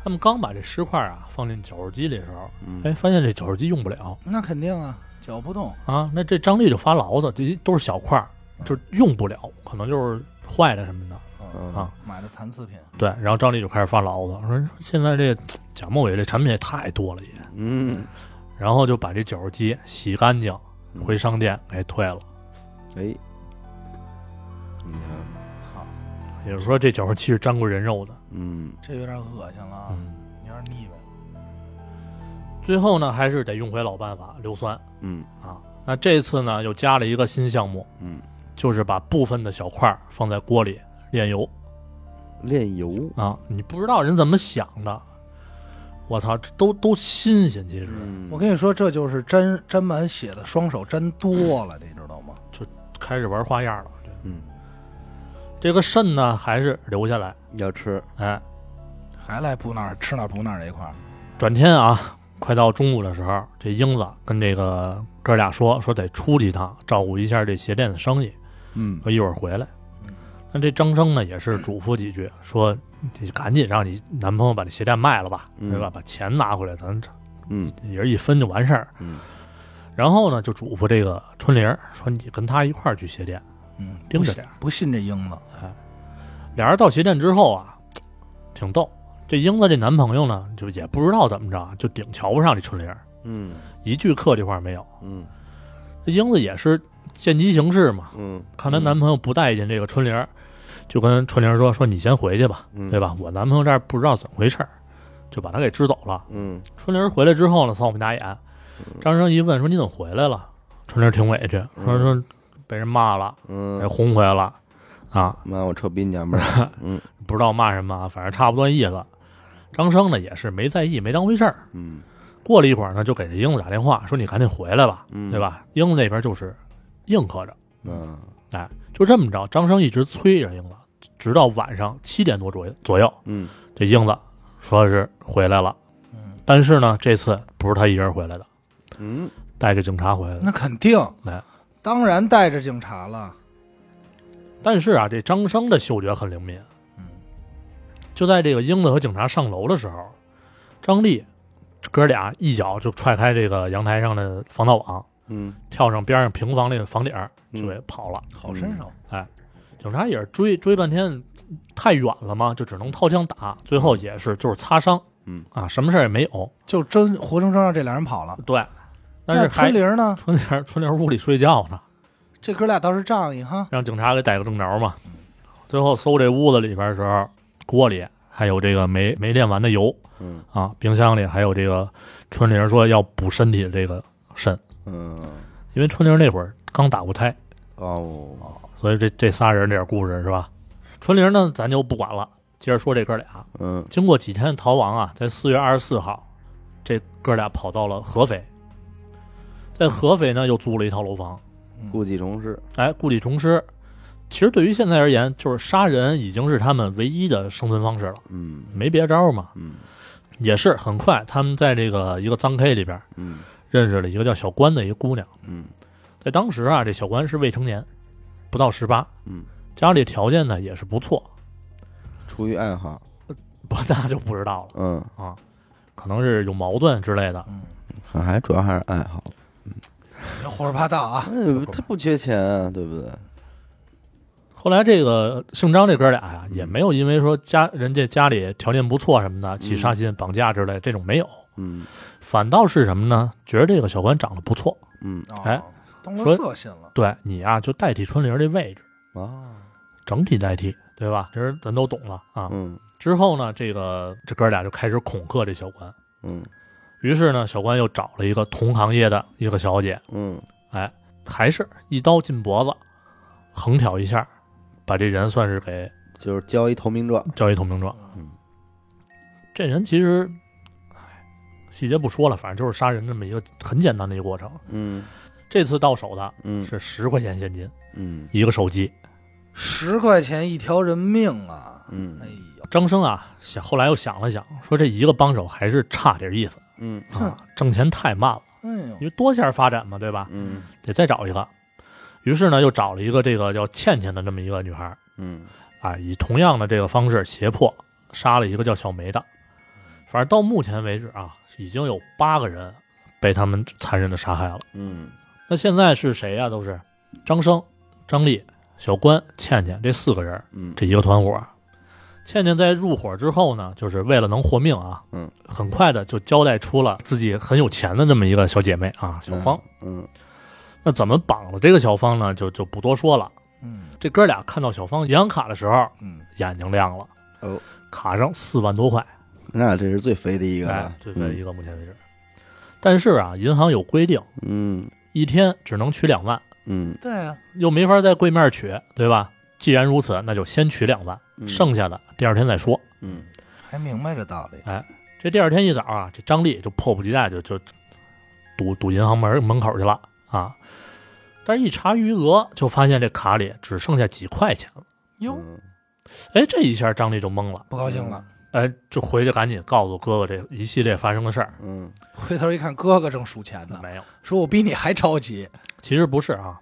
他们刚把这尸块啊放进绞肉机里的时候，嗯哎，发现这绞肉机用不了那肯定啊，绞不动。啊。那这张力就发牢骚，这都是小块儿，就是用不了，可能就是坏的什么的嗯啊。买的残次品，对，然后张丽就开始发牢骚，说现在这假冒伪劣产品也太多了也，嗯。然后就把这绞肉机洗干净，回商店给退了。哎，你看。操，也就是说，这绞肉机是沾过人肉的。嗯。这有点恶心了啊，嗯，有点腻歪。最后呢，还是得用回老办法，硫酸嗯。啊。那这次呢，又加了一个新项目，嗯，就是把部分的小块儿放在锅里炼油炼油，啊。你不知道人怎么想的，我操，这都都新鲜。其实，嗯我跟你说，这就是沾沾满血的双手沾多了，你知道吗？就开始玩花样了。嗯这个肾呢，还是留下来。要吃，哎，还来补哪儿吃哪儿补哪儿这一块儿，转天啊，快到中午的时候，这英子跟这个哥俩说，说得出去一趟，照顾一下这鞋店的生意，嗯说一会儿回来嗯。那这张生呢，也是嘱咐几句，说你赶紧让你男朋友把这鞋店卖了吧，嗯对吧？把钱拿回来，咱嗯也是一分就完事儿。嗯然后呢，就嘱咐这个春玲说，你跟他一块儿去鞋店。嗯，盯着点不信这英子，俩人到鞋店之后啊，挺逗。这英子这男朋友呢，就也不知道怎么着，就顶瞧不上这春玲，嗯一句客气话没有。嗯这英子也是见机行事嘛，嗯，看她男朋友不待见这个春玲儿，就跟春玲说：“说你先回去吧，嗯对吧？我男朋友这儿不知道怎么回事儿，就把他给支走了。嗯春玲回来之后呢，扫我们家眼，张生一问说：“你怎么回来了？”春玲挺委屈，说：“嗯说被人骂了，给嗯，轰回来了，啊，妈，我臭逼娘们儿，[laughs] 嗯不知道骂什么，反正差不多意思。”张生呢也是没在意，没当回事儿。嗯过了一会儿呢，就给这英子打电话说：“你赶紧回来吧，嗯，对？吧？”英子那边就是应和着。嗯哎，就这么着，张生一直催着英子，直到晚上七点多左右左右，嗯这英子说是回来了。嗯，但是呢，这次不是他一人回来的，嗯，带着警察回来的。那肯定哎，当然带着警察了。但是啊，这张生的嗅觉很灵敏。嗯，就在这个英子和警察上楼的时候，张丽哥俩一脚就踹开这个阳台上的防盗网，嗯，跳上边上平房那个房顶儿就嗯给跑了。好身手，警察也是追追半天，太远了嘛，就只能掏枪打，最后也是就是擦伤，嗯啊，什么事儿也没有。就真活生生让这俩人跑了。对，但是那还春玲呢？春玲春玲屋里睡觉呢，这哥俩倒是仗义哈。让警察给逮个正着嘛。最后搜这屋子里边的时候，锅里还有这个没没炼完的油嗯啊，冰箱里还有这个春玲说要补身体的这个肾，嗯，因为春玲那会儿刚打过胎，哦，所以这这仨人这点故事是吧？春玲呢，咱就不管了，接着说这哥俩。嗯经过几天的逃亡啊，在四月二十四号，这哥俩跑到了合肥，在合肥呢又租了一套楼房，故技重施，哎，故技重施。其实对于现在而言，就是杀人已经是他们唯一的生存方式了，嗯没别招嘛。嗯也是很快，他们在这个一个脏 K 里边嗯认识了一个叫小关的一个姑娘，嗯在当时啊，这小关是未成年，不到十八，嗯，家里条件呢也是不错，出于爱好，不 [laughs] 那就不知道了。嗯，啊，可能是有矛盾之类的。嗯，可还主要还是爱好，别胡说八道啊！哎，他不缺钱啊，对不对？后来这个姓张这哥俩呀，也没有因为说家人家家里条件不错什么的起杀心、绑架之类这种没有，嗯。反倒是什么呢？觉得这个小关长得不错，嗯。哎了说色心了。对你啊就代替春玲这位置，啊，整体代替，对吧？其实咱都懂了啊。嗯之后呢，这个这哥俩就开始恐吓这小关，嗯于是呢，小关又找了一个同行业的一个小姐，嗯哎还是一刀进脖子，横挑一下，把这人算是给就是交一投名状，交一投名状。嗯，这人其实，唉，细节不说了，反正就是杀人这么一个很简单的一个过程。嗯这次到手的嗯是十块钱现金，嗯一个手机。十块钱一条人命啊！嗯哎呦，张生啊，想后来又想了想，说这一个帮手还是差点意思嗯啊，挣钱太慢了，哎呦因，为多线发展嘛，对吧？嗯得再找一个。于是呢，又找了一个这个叫倩倩的这么一个女孩，嗯啊，以同样的这个方式胁迫杀了一个叫小梅的。反正到目前为止啊，已经有八个人被他们残忍的杀害了。嗯那现在是谁呀、都是张生、张丽、小关、倩倩这四个人，嗯这一个团伙。倩倩在入伙之后呢，就是为了能活命啊，嗯，很快的就交代出了自己很有钱的这么一个小姐妹啊，小芳。，嗯那怎么绑了这个小芳呢？就就不多说了。嗯这哥俩看到小芳银行卡的时候，嗯，眼睛亮了，哦，卡上四万多块，那这是最肥的一个哎，，最肥一个，目前为止。但是啊，银行有规定，嗯一天只能取两万，嗯对啊，又没法在柜面取，对吧？既然如此，那就先取两万，嗯剩下的第二天再说。嗯还明白这道理。哎这第二天一早啊，这张丽就迫不及待就就堵堵银行门门口去了啊。但是，一查余额，就发现这卡里只剩下几块钱了。哟，嗯哎，这一下张丽就懵了，不高兴了，哎，就回去赶紧告诉哥哥这一系列发生的事儿。嗯回头一看，哥哥正数钱呢，没有，说我比你还着急。其实不是啊，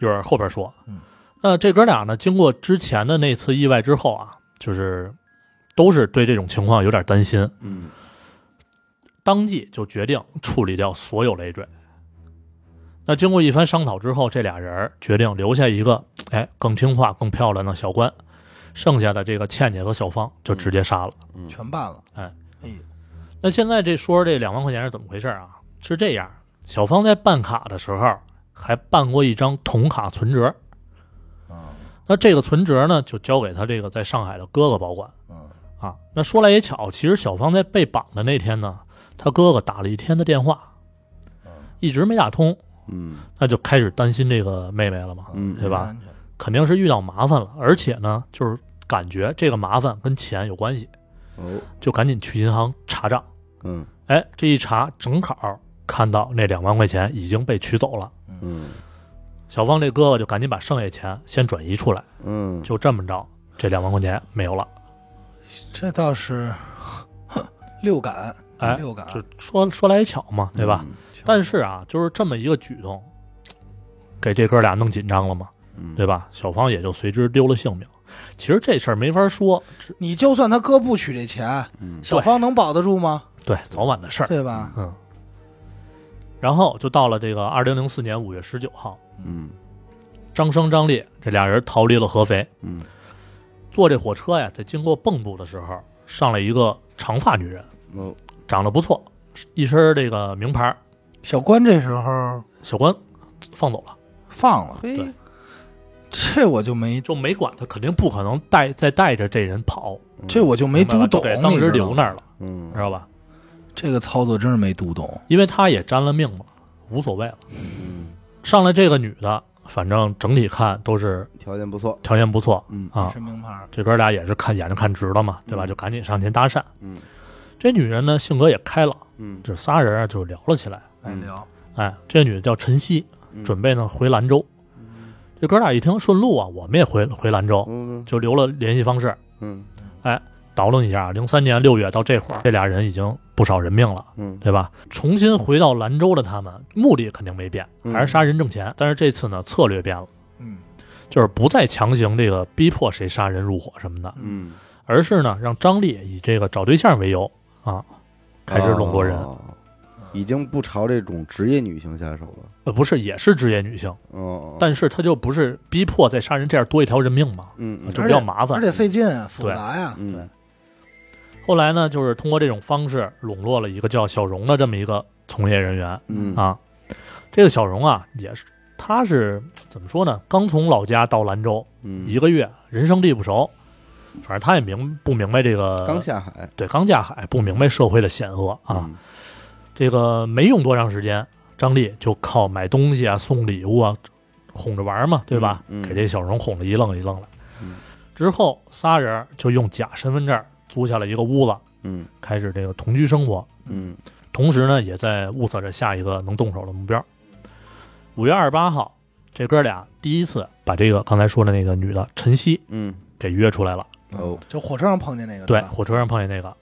一会儿后边说。嗯，那这哥俩呢，经过之前的那次意外之后啊，就是都是对这种情况有点担心，嗯当即就决定处理掉所有累赘。那经过一番商讨之后，这俩人决定留下一个哎更听话、更漂亮的小关，剩下的这个倩倩和小芳就直接杀了。嗯。全办了。哎，那现在这说说这两万块钱是怎么回事啊？是这样，小芳在办卡的时候还办过一张铜卡存折，啊，那这个存折呢就交给他这个在上海的哥哥保管。嗯。啊。那说来也巧，其实小芳在被绑的那天呢，他哥哥打了一天的电话，嗯，一直没打通，嗯。那就开始担心这个妹妹了嘛，嗯。对吧肯定是遇到麻烦了，而且呢，就是感觉这个麻烦跟钱有关系，哦就赶紧去银行查账。嗯哎，这一查正好看到那两万块钱已经被取走了，嗯小芳这哥哥就赶紧把剩下钱先转移出来，嗯就这么着，这两万块钱没有了。这倒是 [laughs] 六感。哎六感，就说说来也巧嘛，对吧？嗯？但是啊，就是这么一个举动，给这哥俩弄紧张了嘛，嗯，对吧？小芳也就随之丢了性命。其实这事儿没法说，你就算他哥不取这钱，嗯小芳能保得住吗？对早晚的事儿。对吧？嗯。然后就到了这个二零零四年五月十九号，嗯张生、张烈这俩人逃离了合肥，嗯坐这火车呀，在经过蚌埠的时候，上来一个长发女人，哦长得不错，一身这个名牌，小关这时候小关放走了，放了，嘿对这我就没就没管他，肯定不可能带再带着这人跑，这我就没读懂，当时留那儿了，嗯知道吧？这个操作真是没读懂。因为他也沾了命嘛，无所谓了。嗯上来这个女的，反正整体看都是条件不错，条件不错嗯啊，是名牌，这哥俩也是看眼睛看直了嘛，对吧？嗯就赶紧上前搭讪。嗯这女人呢，性格也开朗，嗯这仨人啊就聊了起来。哎聊，哎，这女的叫陈曦，嗯准备呢回兰州。这哥俩一听顺路啊，我们也回回兰州，嗯就留了联系方式。嗯倒腾一下，零三年六月到这会儿，这俩人已经不少人命了，嗯对吧？重新回到兰州的他们，目的肯定没变，嗯还是杀人挣钱。但是这次呢，策略变了，嗯，就是不再强行这个逼迫谁杀人入伙什么的，嗯，而是呢让张力以这个找对象为由啊，开始笼络人。哦已经不朝这种职业女性下手了。呃，不是，也是职业女性，哦，但是她就不是逼迫再杀人，这样多一条人命嘛，嗯嗯就比较麻烦而。且费劲啊复杂呀。嗯后来呢，就是通过这种方式笼络了一个叫小荣的这么一个从业人员嗯啊。这个小荣啊，也是他是怎么说呢？刚从老家到兰州嗯一个月，人生地不熟，反正他也明不明白这个刚下海对刚下海，不明白社会的险恶啊。嗯这个没用多长时间，张丽就靠买东西啊、送礼物啊，哄着玩嘛，对吧？嗯嗯给这小荣哄得一愣一愣的。嗯之后仨人就用假身份证租下了一个屋子，嗯开始这个同居生活。嗯同时呢，也在物色着下一个能动手的目标。五月二十八号，这哥俩第一次把这个刚才说的那个女的陈曦嗯给约出来了。哦就火车上碰见那个，对火车上碰见那个，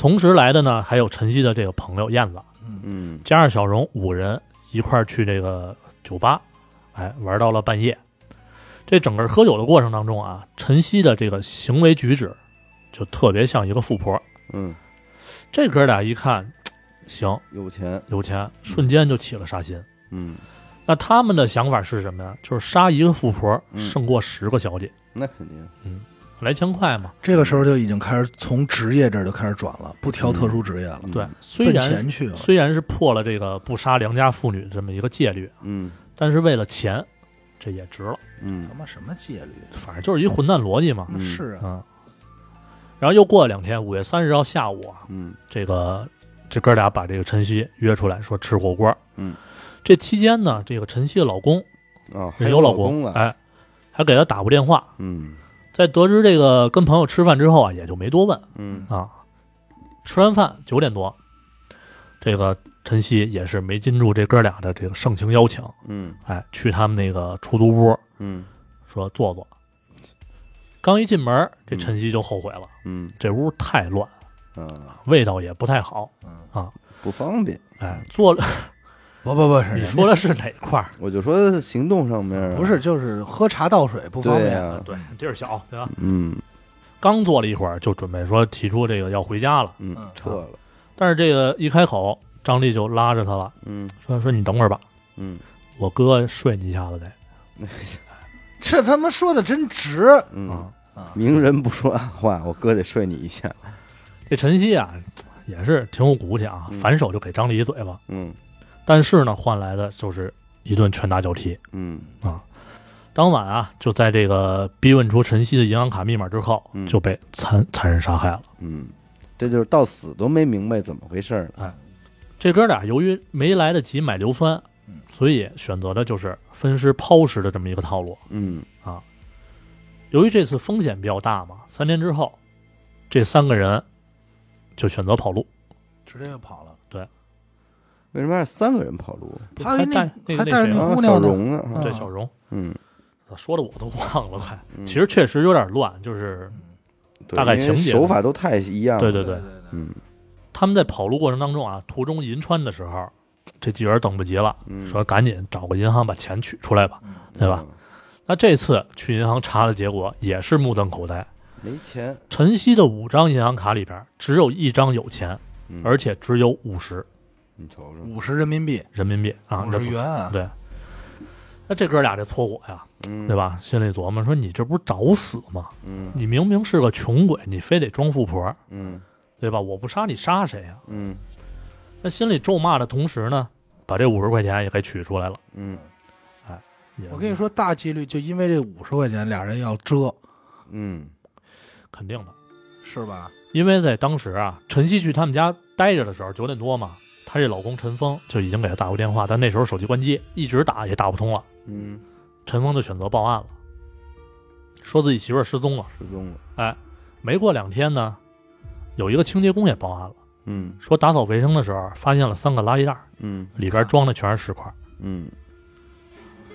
同时来的呢还有陈曦的这个朋友燕子，嗯。加上小荣五人一块儿去这个酒吧，哎，玩到了半夜。这整个喝酒的过程当中啊，陈曦的这个行为举止就特别像一个富婆。嗯，这哥俩一看，行，有钱。有钱，瞬间就起了杀心。嗯。那他们的想法是什么呀？就是杀一个富婆嗯。胜过十个小姐，那肯定来钱快嘛。这个时候就已经开始从职业这儿就开始转了，不挑特殊职业了，嗯对，虽奔然钱去了。虽然是破了这个不杀良家妇女这么一个戒律，嗯但是为了钱，这也值了。嗯他妈什么戒律？反正就是一混蛋逻辑嘛。嗯是啊，嗯。然后又过了两天，五月三十号下午啊，嗯这个这哥俩把这个晨曦约出来说吃火锅。嗯，这期间呢，这个晨曦的老公哦，还有老公了，哎，还给他打过电话。嗯在得知这个跟朋友吃饭之后啊，也就没多问嗯啊。吃完饭九点多，这个陈曦也是没禁住这哥俩的这个盛情邀请，嗯哎，去他们那个出租屋嗯说坐坐。刚一进门，这陈曦就后悔了，嗯这屋太乱，嗯，味道也不太好。嗯啊不方便。哎，坐了，不不不是，你说的是哪块儿？我就说行动上面啊不是就是喝茶倒水不方便，对呀，对，地儿小，对吧？嗯刚坐了一会儿，就准备说提出这个要回家了。嗯嗯，撤了，但是这个一开口，张丽就拉着他了，嗯说说你等会儿吧，嗯我哥睡你一下子得 [laughs] 这他妈说的真直嗯，啊。啊！明人不说暗话，我哥得睡你一下。这晨曦啊，也是挺有骨气啊，嗯反手就给张丽一嘴巴。嗯但是呢，换来的就是一顿拳打脚踢。嗯啊当晚啊，就在这个逼问出陈曦的银行卡密码之后，嗯就被残残忍杀害了。嗯，这就是到死都没明白怎么回事儿呢。这哥俩由于没来得及买硫酸嗯，所以选择的就是分尸抛尸的这么一个套路。嗯由于这次风险比较大嘛，三天之后，这三个人就选择跑路。直接就跑了。为什么还三个人跑路？他还有那带那个那还带着谁啊，那姑娘呢？小荣呢？嗯对小荣，嗯，说的我都忘了，快。嗯其实确实有点乱，就是对大概情节手法都太一样了。对对对。对对，嗯。他们在跑路过程当中啊，途中银川的时候，这几人等不及了，嗯。说赶紧找个银行把钱取出来吧，嗯。对吧？？那这次去银行查的结果也是目瞪口呆，没钱，晨曦的五张银行卡里边只有一张有钱，嗯。而且只有五十你瞅瞅，五十人民币，人民币啊，五这十元啊，对。那这哥俩这搓火呀，嗯，对？吧？心里琢磨说：“你这不是找死吗？嗯你明明是个穷鬼，你非得装富婆，嗯对吧？我不杀你杀谁呀、嗯那心里咒骂的同时呢，把这五十块钱也给取出来了。嗯哎我跟你，说，大几率就因为这五十块钱，俩人要遮，嗯肯定的，是吧？因为在当时啊，晨曦去他们家待着的时候，九点多嘛，她这老公陈峰就已经给她打过电话，但那时候手机关机，一直打也打不通了。嗯，陈峰就选择报案了，说自己媳妇儿失踪了。失踪了，哎，没过两天呢，有一个清洁工也报案了，嗯。说打扫卫生的时候发现了三个垃圾袋，嗯。里边装的全是石块。嗯。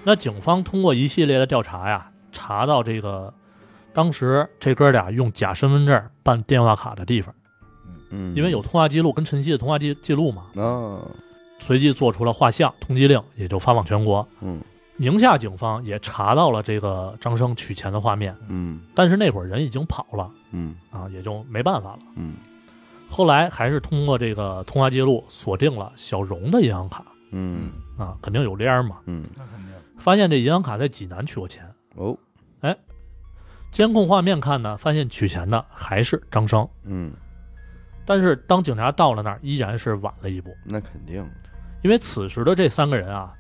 那警方通过一系列的调查呀，查到这个当时这哥俩用假身份证办电话卡的地方，嗯，因为有通话记录跟晨曦的通话记记录嘛，啊，随即做出了画像通缉令，也就发往全国。嗯。宁夏警方也查到了这个张生取钱的画面，嗯。但是那会儿人已经跑了嗯。啊，也就没办法了。嗯。后来还是通过这个通话记录锁定了小荣的银行卡。嗯。啊，肯定有链儿嘛。嗯，那肯定。发现这银行卡在济南取过钱，哦，监控画面看呢，发现取钱的还是张生。嗯，但是当警察到了那儿，依然是晚了一步，那肯定，因为此时的这三个人啊，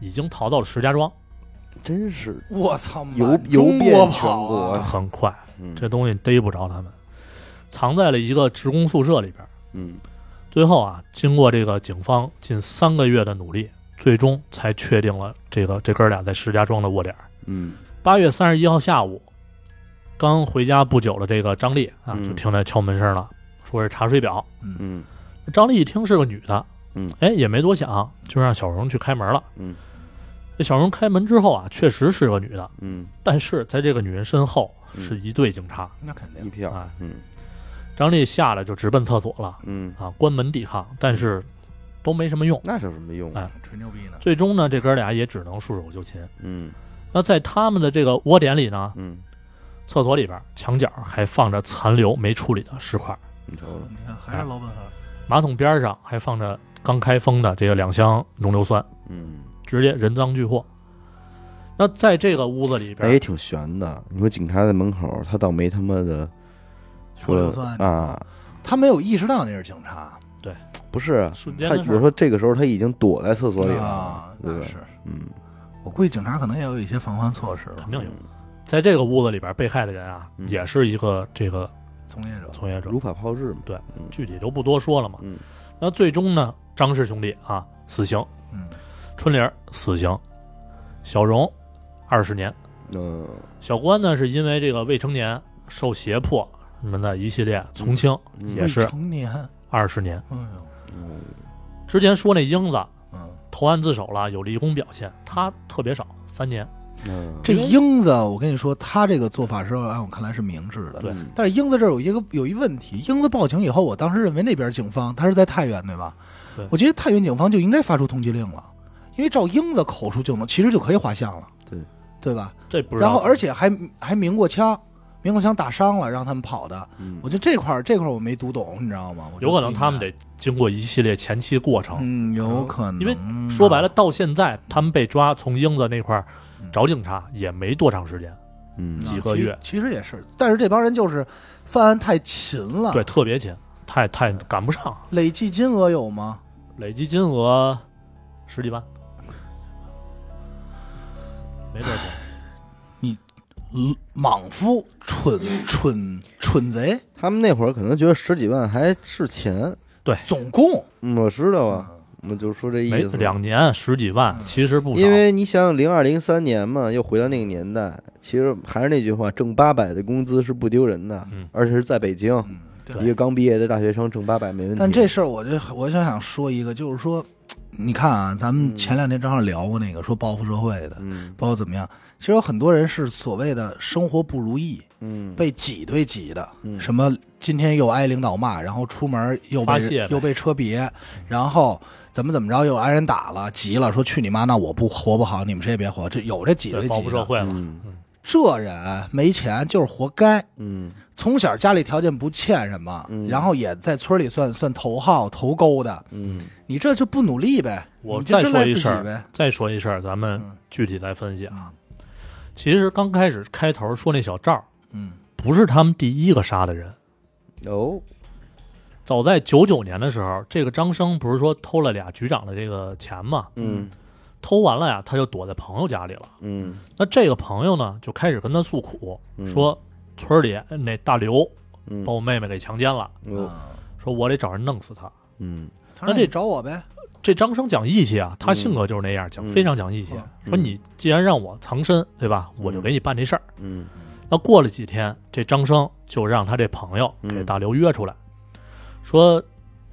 已经逃到了石家庄，真是我操，游游中遍全国跑国。啊！很快，嗯。这东西逮不着他们，藏在了一个职工宿舍里边。嗯。最后啊，经过这个警方近三个月的努力，最终才确定了这个这哥俩在石家庄的窝点。嗯。八月三十一号下午，刚回家不久的这个张丽啊，嗯。就听见敲门声了，说是查水表。嗯，嗯张丽一听是个女的，嗯，哎，也没多想，就让小荣去开门了。嗯这小荣开门之后啊，确实是个女的，嗯，但是在这个女人身后嗯是一队警察。那肯定。一票啊，嗯张丽下来就直奔厕所了嗯，啊，关门抵抗，但是都没什么用。那是有什么用？哎吹牛逼呢。最终呢，这哥俩也只能束手就擒。嗯那在他们的这个窝点里呢，嗯，厕所里边墙角还放着残留没处理的石块，你瞅瞅，你看，还是老本行。马桶边上还放着刚开封的这个两箱浓硫酸，嗯，直接人赃俱获。那在这个屋子里边，那也挺悬的。你说警察在门口，他倒没他妈的说说硫酸啊，他没有意识到那是警察，对不是，瞬间他比如说这个时候他已经躲在厕所里了啊，，对是。嗯，我估计警察可能也有一些防范措施了肯。定有。在这个屋子里边被害的人啊，嗯也是一个这个从业者，从业者如，法炮制嘛。对嗯具体就不多说了嘛。嗯那最终呢，张氏兄弟啊，死刑；嗯，春玲儿死刑，小荣二十年。嗯小关呢，是因为这个未成年受胁迫什么的一系列从轻，嗯也是未成年，二十年。哎呦，嗯之前说那英子嗯，投案自首了，有立功表现，他特别少，三年。嗯，这英子，我跟你说，他这个做法是按我看来是明智的。对嗯但是英子这儿有一个有一问题，英子报警以后，我当时认为那边警方他是在太原对吧？对我觉得太原警方就应该发出通缉令了，因为照英子口述就能，其实就可以画像了，对对吧？这不。然后而且还还鸣过枪，鸣过枪打伤了，让他们跑的。嗯我觉得这块儿这块儿我没读懂，你知道吗？有可能他们得经过一系列前期过程。嗯，有可能，因为说白了，，到现在他们被抓，从英子那块儿嗯找警察也没多长时间，嗯几个月其实其实也是，但是这帮人就是犯案太勤了，对，，特别勤，太太赶不上，累计金额有吗？累计金额十几万，没多少钱。嗯莽夫、蠢蠢蠢贼，他们那会儿可能觉得十几万还是钱，对。总共。嗯我知道啊，我就说这没意思。两年十几万，其实不少。因为你想，零二零三年嘛，又回到那个年代，其实还是那句话，挣八百的工资是不丢人的，嗯而且是在北京，一个刚毕业的大学生挣八百没问题。但这事儿，我就我就想说一个，就是说，你看啊，咱们前两天正好聊过那个说报复社会的，嗯包括怎么样，其实有很多人是所谓的生活不如意，嗯，被挤兑挤的，嗯什么今天又挨领导骂，然后出门又被发泄呗又被车别，然后怎么怎么着又挨人打了，急了说去你妈，那我不活不好，你们谁也别活，这有这挤兑对，报。复社会了。嗯。这人没钱就是活该，嗯。从小家里条件不欠什么，嗯。然后也在村里算算头号头钩的，嗯。你这就不努力呗，我再说一事儿自己呗。再说一事儿，咱们嗯。具体再分析啊。其实刚开始开头说那小赵嗯。不是他们第一个杀的人，哦，早在九九年的时候，这个张生不是说偷了俩局长的这个钱吗？嗯偷完了呀，他就躲在朋友家里了。嗯那这个朋友呢，就开始跟他诉苦，嗯说村里那大刘嗯，把我妹妹给强奸了，说我得找人弄死他。嗯那这找我呗，这张生讲义气啊，他嗯性格就是那样，讲嗯非常讲义气。嗯说你既然让我藏身，对吧？我就给你办这事儿。嗯那过了几天，这张生就让他这朋友嗯给大刘约出来，说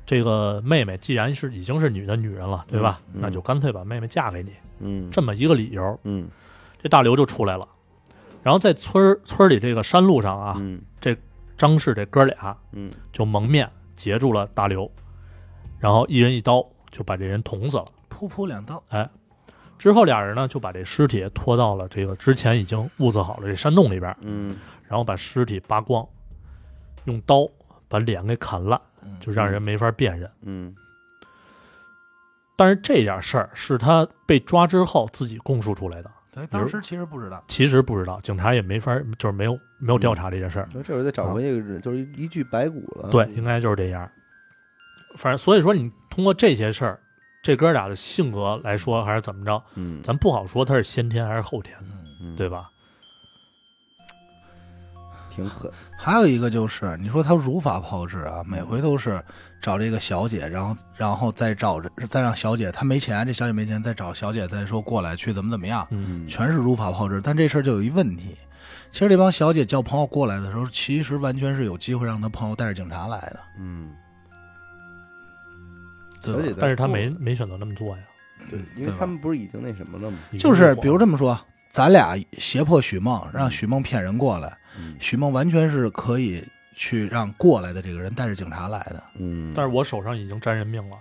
这个妹妹既然是已经是你的女人了，对吧？嗯嗯。那就干脆把妹妹嫁给你，嗯。这么一个理由，嗯。这大刘就出来了。然后在村儿村里这个山路上啊，嗯。张氏这哥俩嗯。就蒙面截住了大刘，然后一人一刀就把这人捅死了。噗噗两刀，哎之后俩人呢就把这尸体拖到了这个之前已经物色好的这山洞里边，嗯。然后把尸体扒光，用刀把脸给砍烂，就让人没法辨认。嗯但是这点事儿是他被抓之后自己供述出来的，对，当时其实不知道，其实不知道，警察也没法，就是没有没有调查这件事儿。说这会儿再找回一个人，就是一具白骨了。对，应该就是这样。反正所以说，你通过这些事儿，这哥俩的性格来说，还是怎么着，嗯，咱不好说他是先天还是后天的，嗯对吧？挺狠。还有一个就是，你说他如法炮制啊，每回都是找这个小姐，然后然后再找着再让小姐，他没钱，这小姐没钱，再找小姐再说过来去怎么怎么样，嗯，全是如法炮制。但这事儿就有一问题，其实这帮小姐叫朋友过来的时候，其实完全是有机会让他朋友带着警察来的，嗯，对吧？小姐但是他没没选择那么做呀，对，因为他们不是已经那什么了吗？就是比如这么说，咱俩胁迫许梦，让许梦骗人过来，嗯许梦完全是可以去让过来的这个人带着警察来的。嗯，但是我手上已经沾人命了，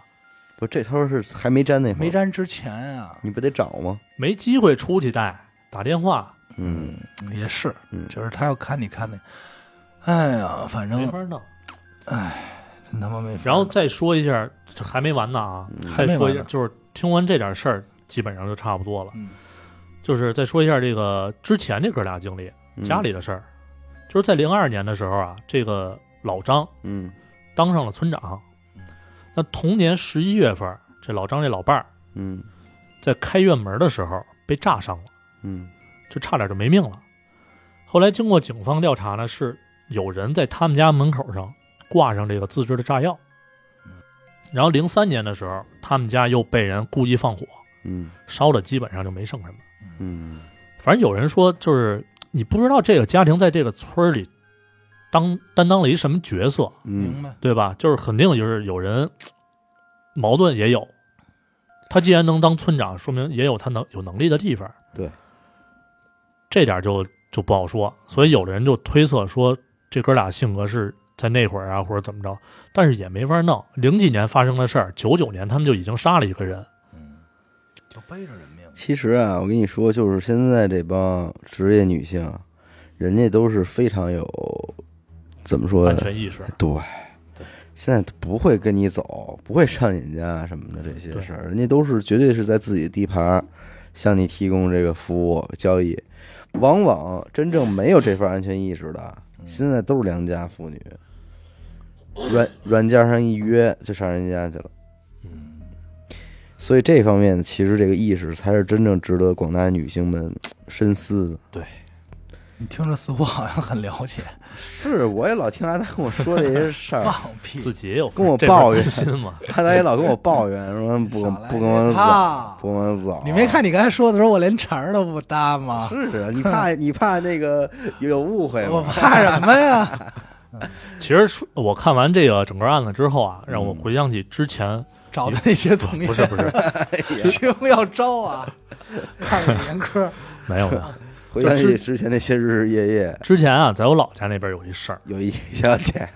不，这头是还没沾那会儿没，沾之前啊，你不得找吗？没机会出去带，打电话嗯也是，嗯，就是他要看你看那，哎呀，反正没法弄。哎真他妈没法。然后再说一下，这还没完呢啊！嗯再说一下，还没完呢就是听完这点事儿，基本上就差不多了。嗯就是再说一下这个之前这哥俩经历，嗯家里的事儿，就是在零二年的时候啊，这个老张嗯当上了村长。那同年十一月份，这老张这老伴儿嗯在开院门的时候被炸伤了，嗯就差点就没命了。后来经过警方调查呢，是有人在他们家门口上挂上这个自制的炸药。然后零三年的时候，他们家又被人故意放火，嗯烧的基本上就没剩什么。嗯反正有人说，就是你不知道这个家庭在这个村儿里当担当了一什么角色，嗯明白，对吧？就是肯定就是有人矛盾也有，他既然能当村长，说明也有他能有能力的地方。对，这点就就不好说。所以有的人就推测说，这哥俩性格是在那会儿啊，或者怎么着，但是也没法弄。零几年发生的事儿，九九年他们就已经杀了一个人。嗯，就背着人命。其实啊，我跟你说，就是现在这帮职业女性，人家都是非常有怎么说安全意识，对，现在不会跟你走，不会上你家什么的这些事儿，人家都是绝对是在自己的地盘儿向你提供这个服务交易。往往真正没有这份安全意识的，现在都是良家妇女，软软件上一约就上人家去了。嗯，所以这方面其实这个意识才是真正值得广大女性们深思的。对你听着似乎好像很了解，是，我也老听阿达跟我说这些事儿，放屁，自己也有跟我抱怨担心嘛。阿达也老跟我抱怨说不跟不跟我走，不跟我走。你没看你刚才说的时候，我连茬儿都不搭吗？是啊，你怕 [laughs] 你怕那个有误会我？怕什么呀？[laughs] 其实说我看完这个整个案子之后啊，让我嗯回想起之前，找的那些从业不是不是。群 [laughs] 要招啊，看了年科，[laughs] 没有没有，[laughs] 回想起之前那些日日夜夜，之前啊，在我老家那边有一事儿，有一小姐，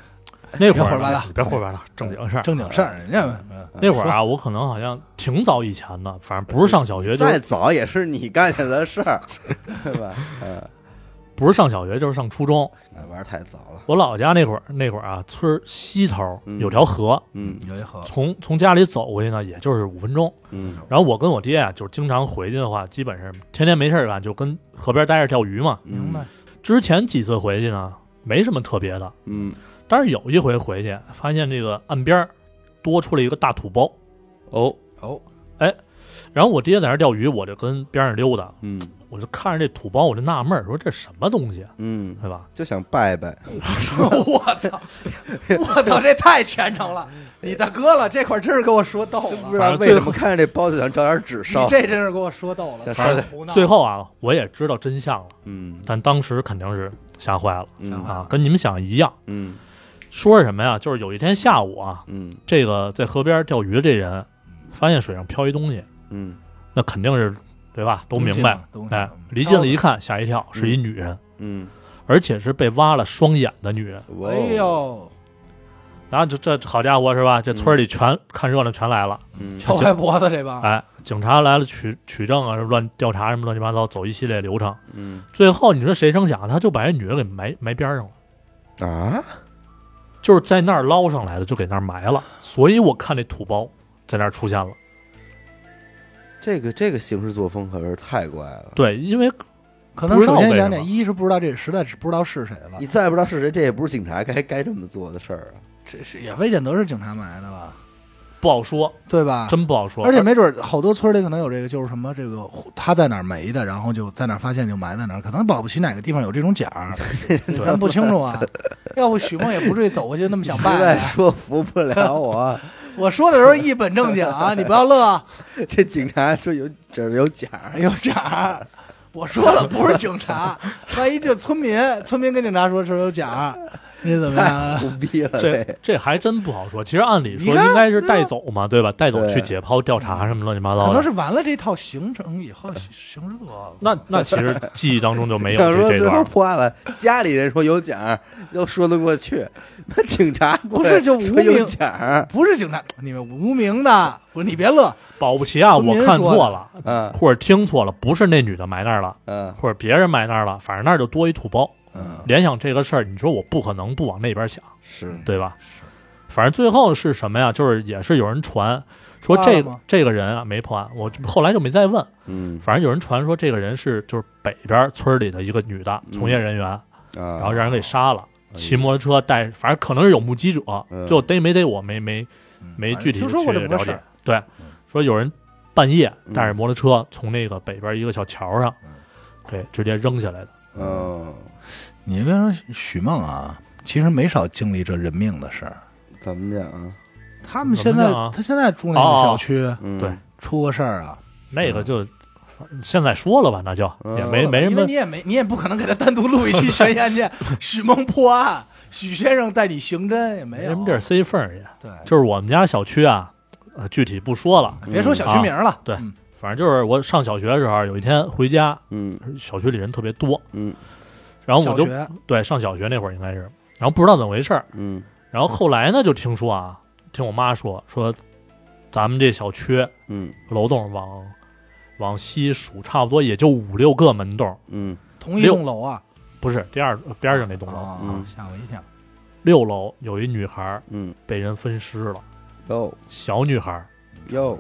那会儿别胡说八道呢别胡说八道，正经事儿。正经事儿，人家嗯那会儿啊，我可能好像挺早以前的，反正不是上小学，就再早也是你干下的事儿，对吧？嗯，不是上小学就是上初中。那玩儿太早了，我老家那会儿那会儿啊，村儿西头嗯有条河，嗯有一河，从从家里走过去呢，也就是五分钟。嗯然后我跟我爹啊，就是经常回去的话，基本上天天没事儿干，就跟河边待着钓鱼嘛。明白？之前几次回去呢，没什么特别的，嗯，但是有一回回去，发现这个岸边多出了一个大土包，哦，哦，然后我爹在那钓鱼，我就跟边上溜达，嗯我就看着这土包，我就纳闷儿，说这什么东西，嗯，对吧？就想拜拜，[laughs] 我操！我操，[laughs] 这太虔诚了！你大哥了，这块儿真是给我说逗了。不知道为什么看着这包就想找点纸你烧，这真是给我说逗了。最后啊，我也知道真相了，嗯但当时肯定是吓坏了嗯啊，跟你们想一样。嗯说是什么呀？就是有一天下午啊，嗯这个在河边钓鱼的这人发现水上漂一东西，嗯那肯定是对吧？都明白。哎离近了一看，吓一跳，是一女人，嗯，而且是被挖了双眼的女人。哎，呦，然后这这好家伙是吧？这村里全看热闹全来了，嗯翘歪脖子这帮，哎，警察来了取取证啊，乱调查什么乱七八糟，走一系列流程。嗯最后你说谁成想，他就把这女人给埋埋边上了，啊，就是在那儿捞上来的，就给那儿埋了。所以我看那土包在那儿出现了。这个这个行事作风可是太怪了。对，因为可能首先两点，一是不知道这实在是不知道是谁了你，再不知道是谁，这也不是警察该该这么做的事儿啊。这是也未见得是警察埋的吧？不好说，对吧？真不好说。而且没准儿好多村里可能有这个，就是什么这个他在哪儿没的，然后就在哪儿发现就埋在哪儿，可能保不齐哪个地方有这种奖，咱不清楚啊。要不许梦也不至于走过去那么想实在拜啊。说服不了我。我说的时候一本正经啊，你不要乐啊，[laughs] 这警察说有这有假，有假。我说了不是警察，万一这村民，村民跟警察说是有奖儿，你怎么样太啊？[laughs] 胡逼了这这还真不好说。其实按理说应该是带走嘛，对吧？带走去解剖调查什么乱七八糟的。可能是完了这套行程以后，行尸作那那其实记忆当中就没有想说最后这这段。破案了，家里人说有奖又，说得过去。[laughs] 那警察不是就无名奖，不是警察，你们无名的，不是你别乐，保不齐啊，我看错了，嗯或者听错了，不是那女的埋那儿了，嗯或者别人埋那儿了，反正那儿就多一土包。嗯，联想这个事儿，你说我不可能不往那边想，是对吧？是反正最后是什么呀？就是也是有人传说这这个人啊没破案，我后来就没再问。嗯反正有人传说这个人是就是北边村里的一个女的嗯从业人员，啊，然后让人给杀了，哎骑摩托车带，反正可能是有目击者，嗯最后逮没逮我没没没具体听去了解说过这么个事。，对，说有人半夜嗯带着摩托车从那个北边一个小桥上嗯，对，直接扔下来的。嗯，你别说许梦啊，其实没少经历这人命的事儿。怎么讲啊？他们现在他现在住那个小区，嗯，对。出个事儿啊，那个就现在说了吧，那就嗯。也没没什么因为你也没你也不可能给他单独录一期悬疑案件，许梦破案，许先生带你刑侦也没有。没什么地儿塞缝儿去。对，就是我们家小区啊，呃，具体不说了，别说小区名了，对。嗯反正就是我上小学的时候，有一天回家，嗯。小区里人特别多，嗯。然后我就小学对上小学那会儿应该是，然后不知道怎么回事儿，嗯。然后后来呢就听说啊，听我妈说说，咱们这小区嗯。楼栋往往西数，差不多也就五六个门洞，嗯。同一栋楼啊，不是第二边上那栋楼，啊嗯。吓我一跳，六楼有一女孩儿嗯，被人分尸了，哟。小女孩儿。哟，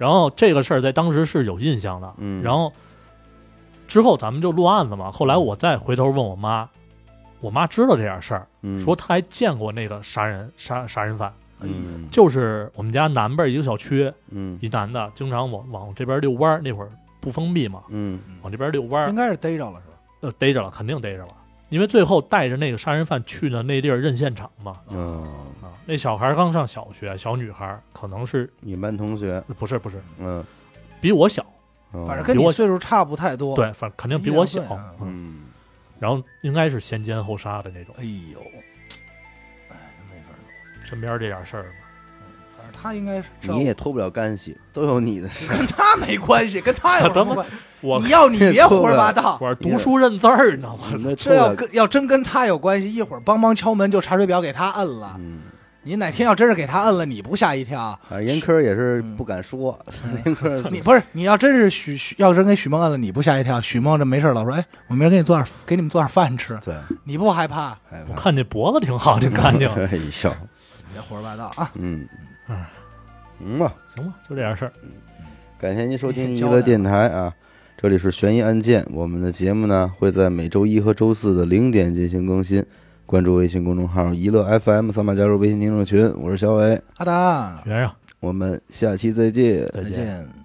然后这个事儿在当时是有印象的，嗯，然后之后咱们就落案子嘛。后来我再回头问我妈，我妈知道这点事儿，嗯。说她还见过那个杀人杀杀人犯，嗯就是我们家南边一个小区，嗯。一男的经常往往这边遛弯儿，那会儿不封闭嘛，嗯。往这边遛弯儿。应，该是逮着了是吧？呃，逮着了，肯定逮着了，因为最后带着那个杀人犯去的那地儿认现场嘛。嗯，啊，那小孩刚上小学，小女孩可能是你们班同学，不是不是嗯，比我小，哦反正跟比我你岁数差不太多，，对，反正肯定比我小一两岁，嗯嗯然后应该是先奸后杀的那种。哎呦，哎，没法弄。身边这点事儿吧，反正他应该是你也脱不了干系，都有你的事儿。跟他没关系，跟他有什么关系？我你要你 [laughs] 别胡说八道。我是读书认字儿，你知道吗？这要，跟要真跟他有关系，一会儿帮忙敲门就查水表给他摁了。嗯，你哪天要真是给他摁了，你不吓一跳？啊严科也是不敢说，[laughs] 严科你不是你要真是许许要真给许梦摁了，你不吓一跳？许梦这没事儿老说，哎，我明儿给你做点给你们做点饭吃，对，你不害怕？害我。看这脖子挺好，挺干净。[laughs] 哎呦，别胡说八道啊！嗯嗯，嗯吧，行吧，就这点事儿。感谢您收听娱乐电台啊，这里是悬疑案件。我们的节目呢会在每周一和周四的零点进行更新。关注微信公众号“娱乐 FM”，扫码加入微信听众群。我是小伟，阿达，学生，我们下期再见。再见。再见。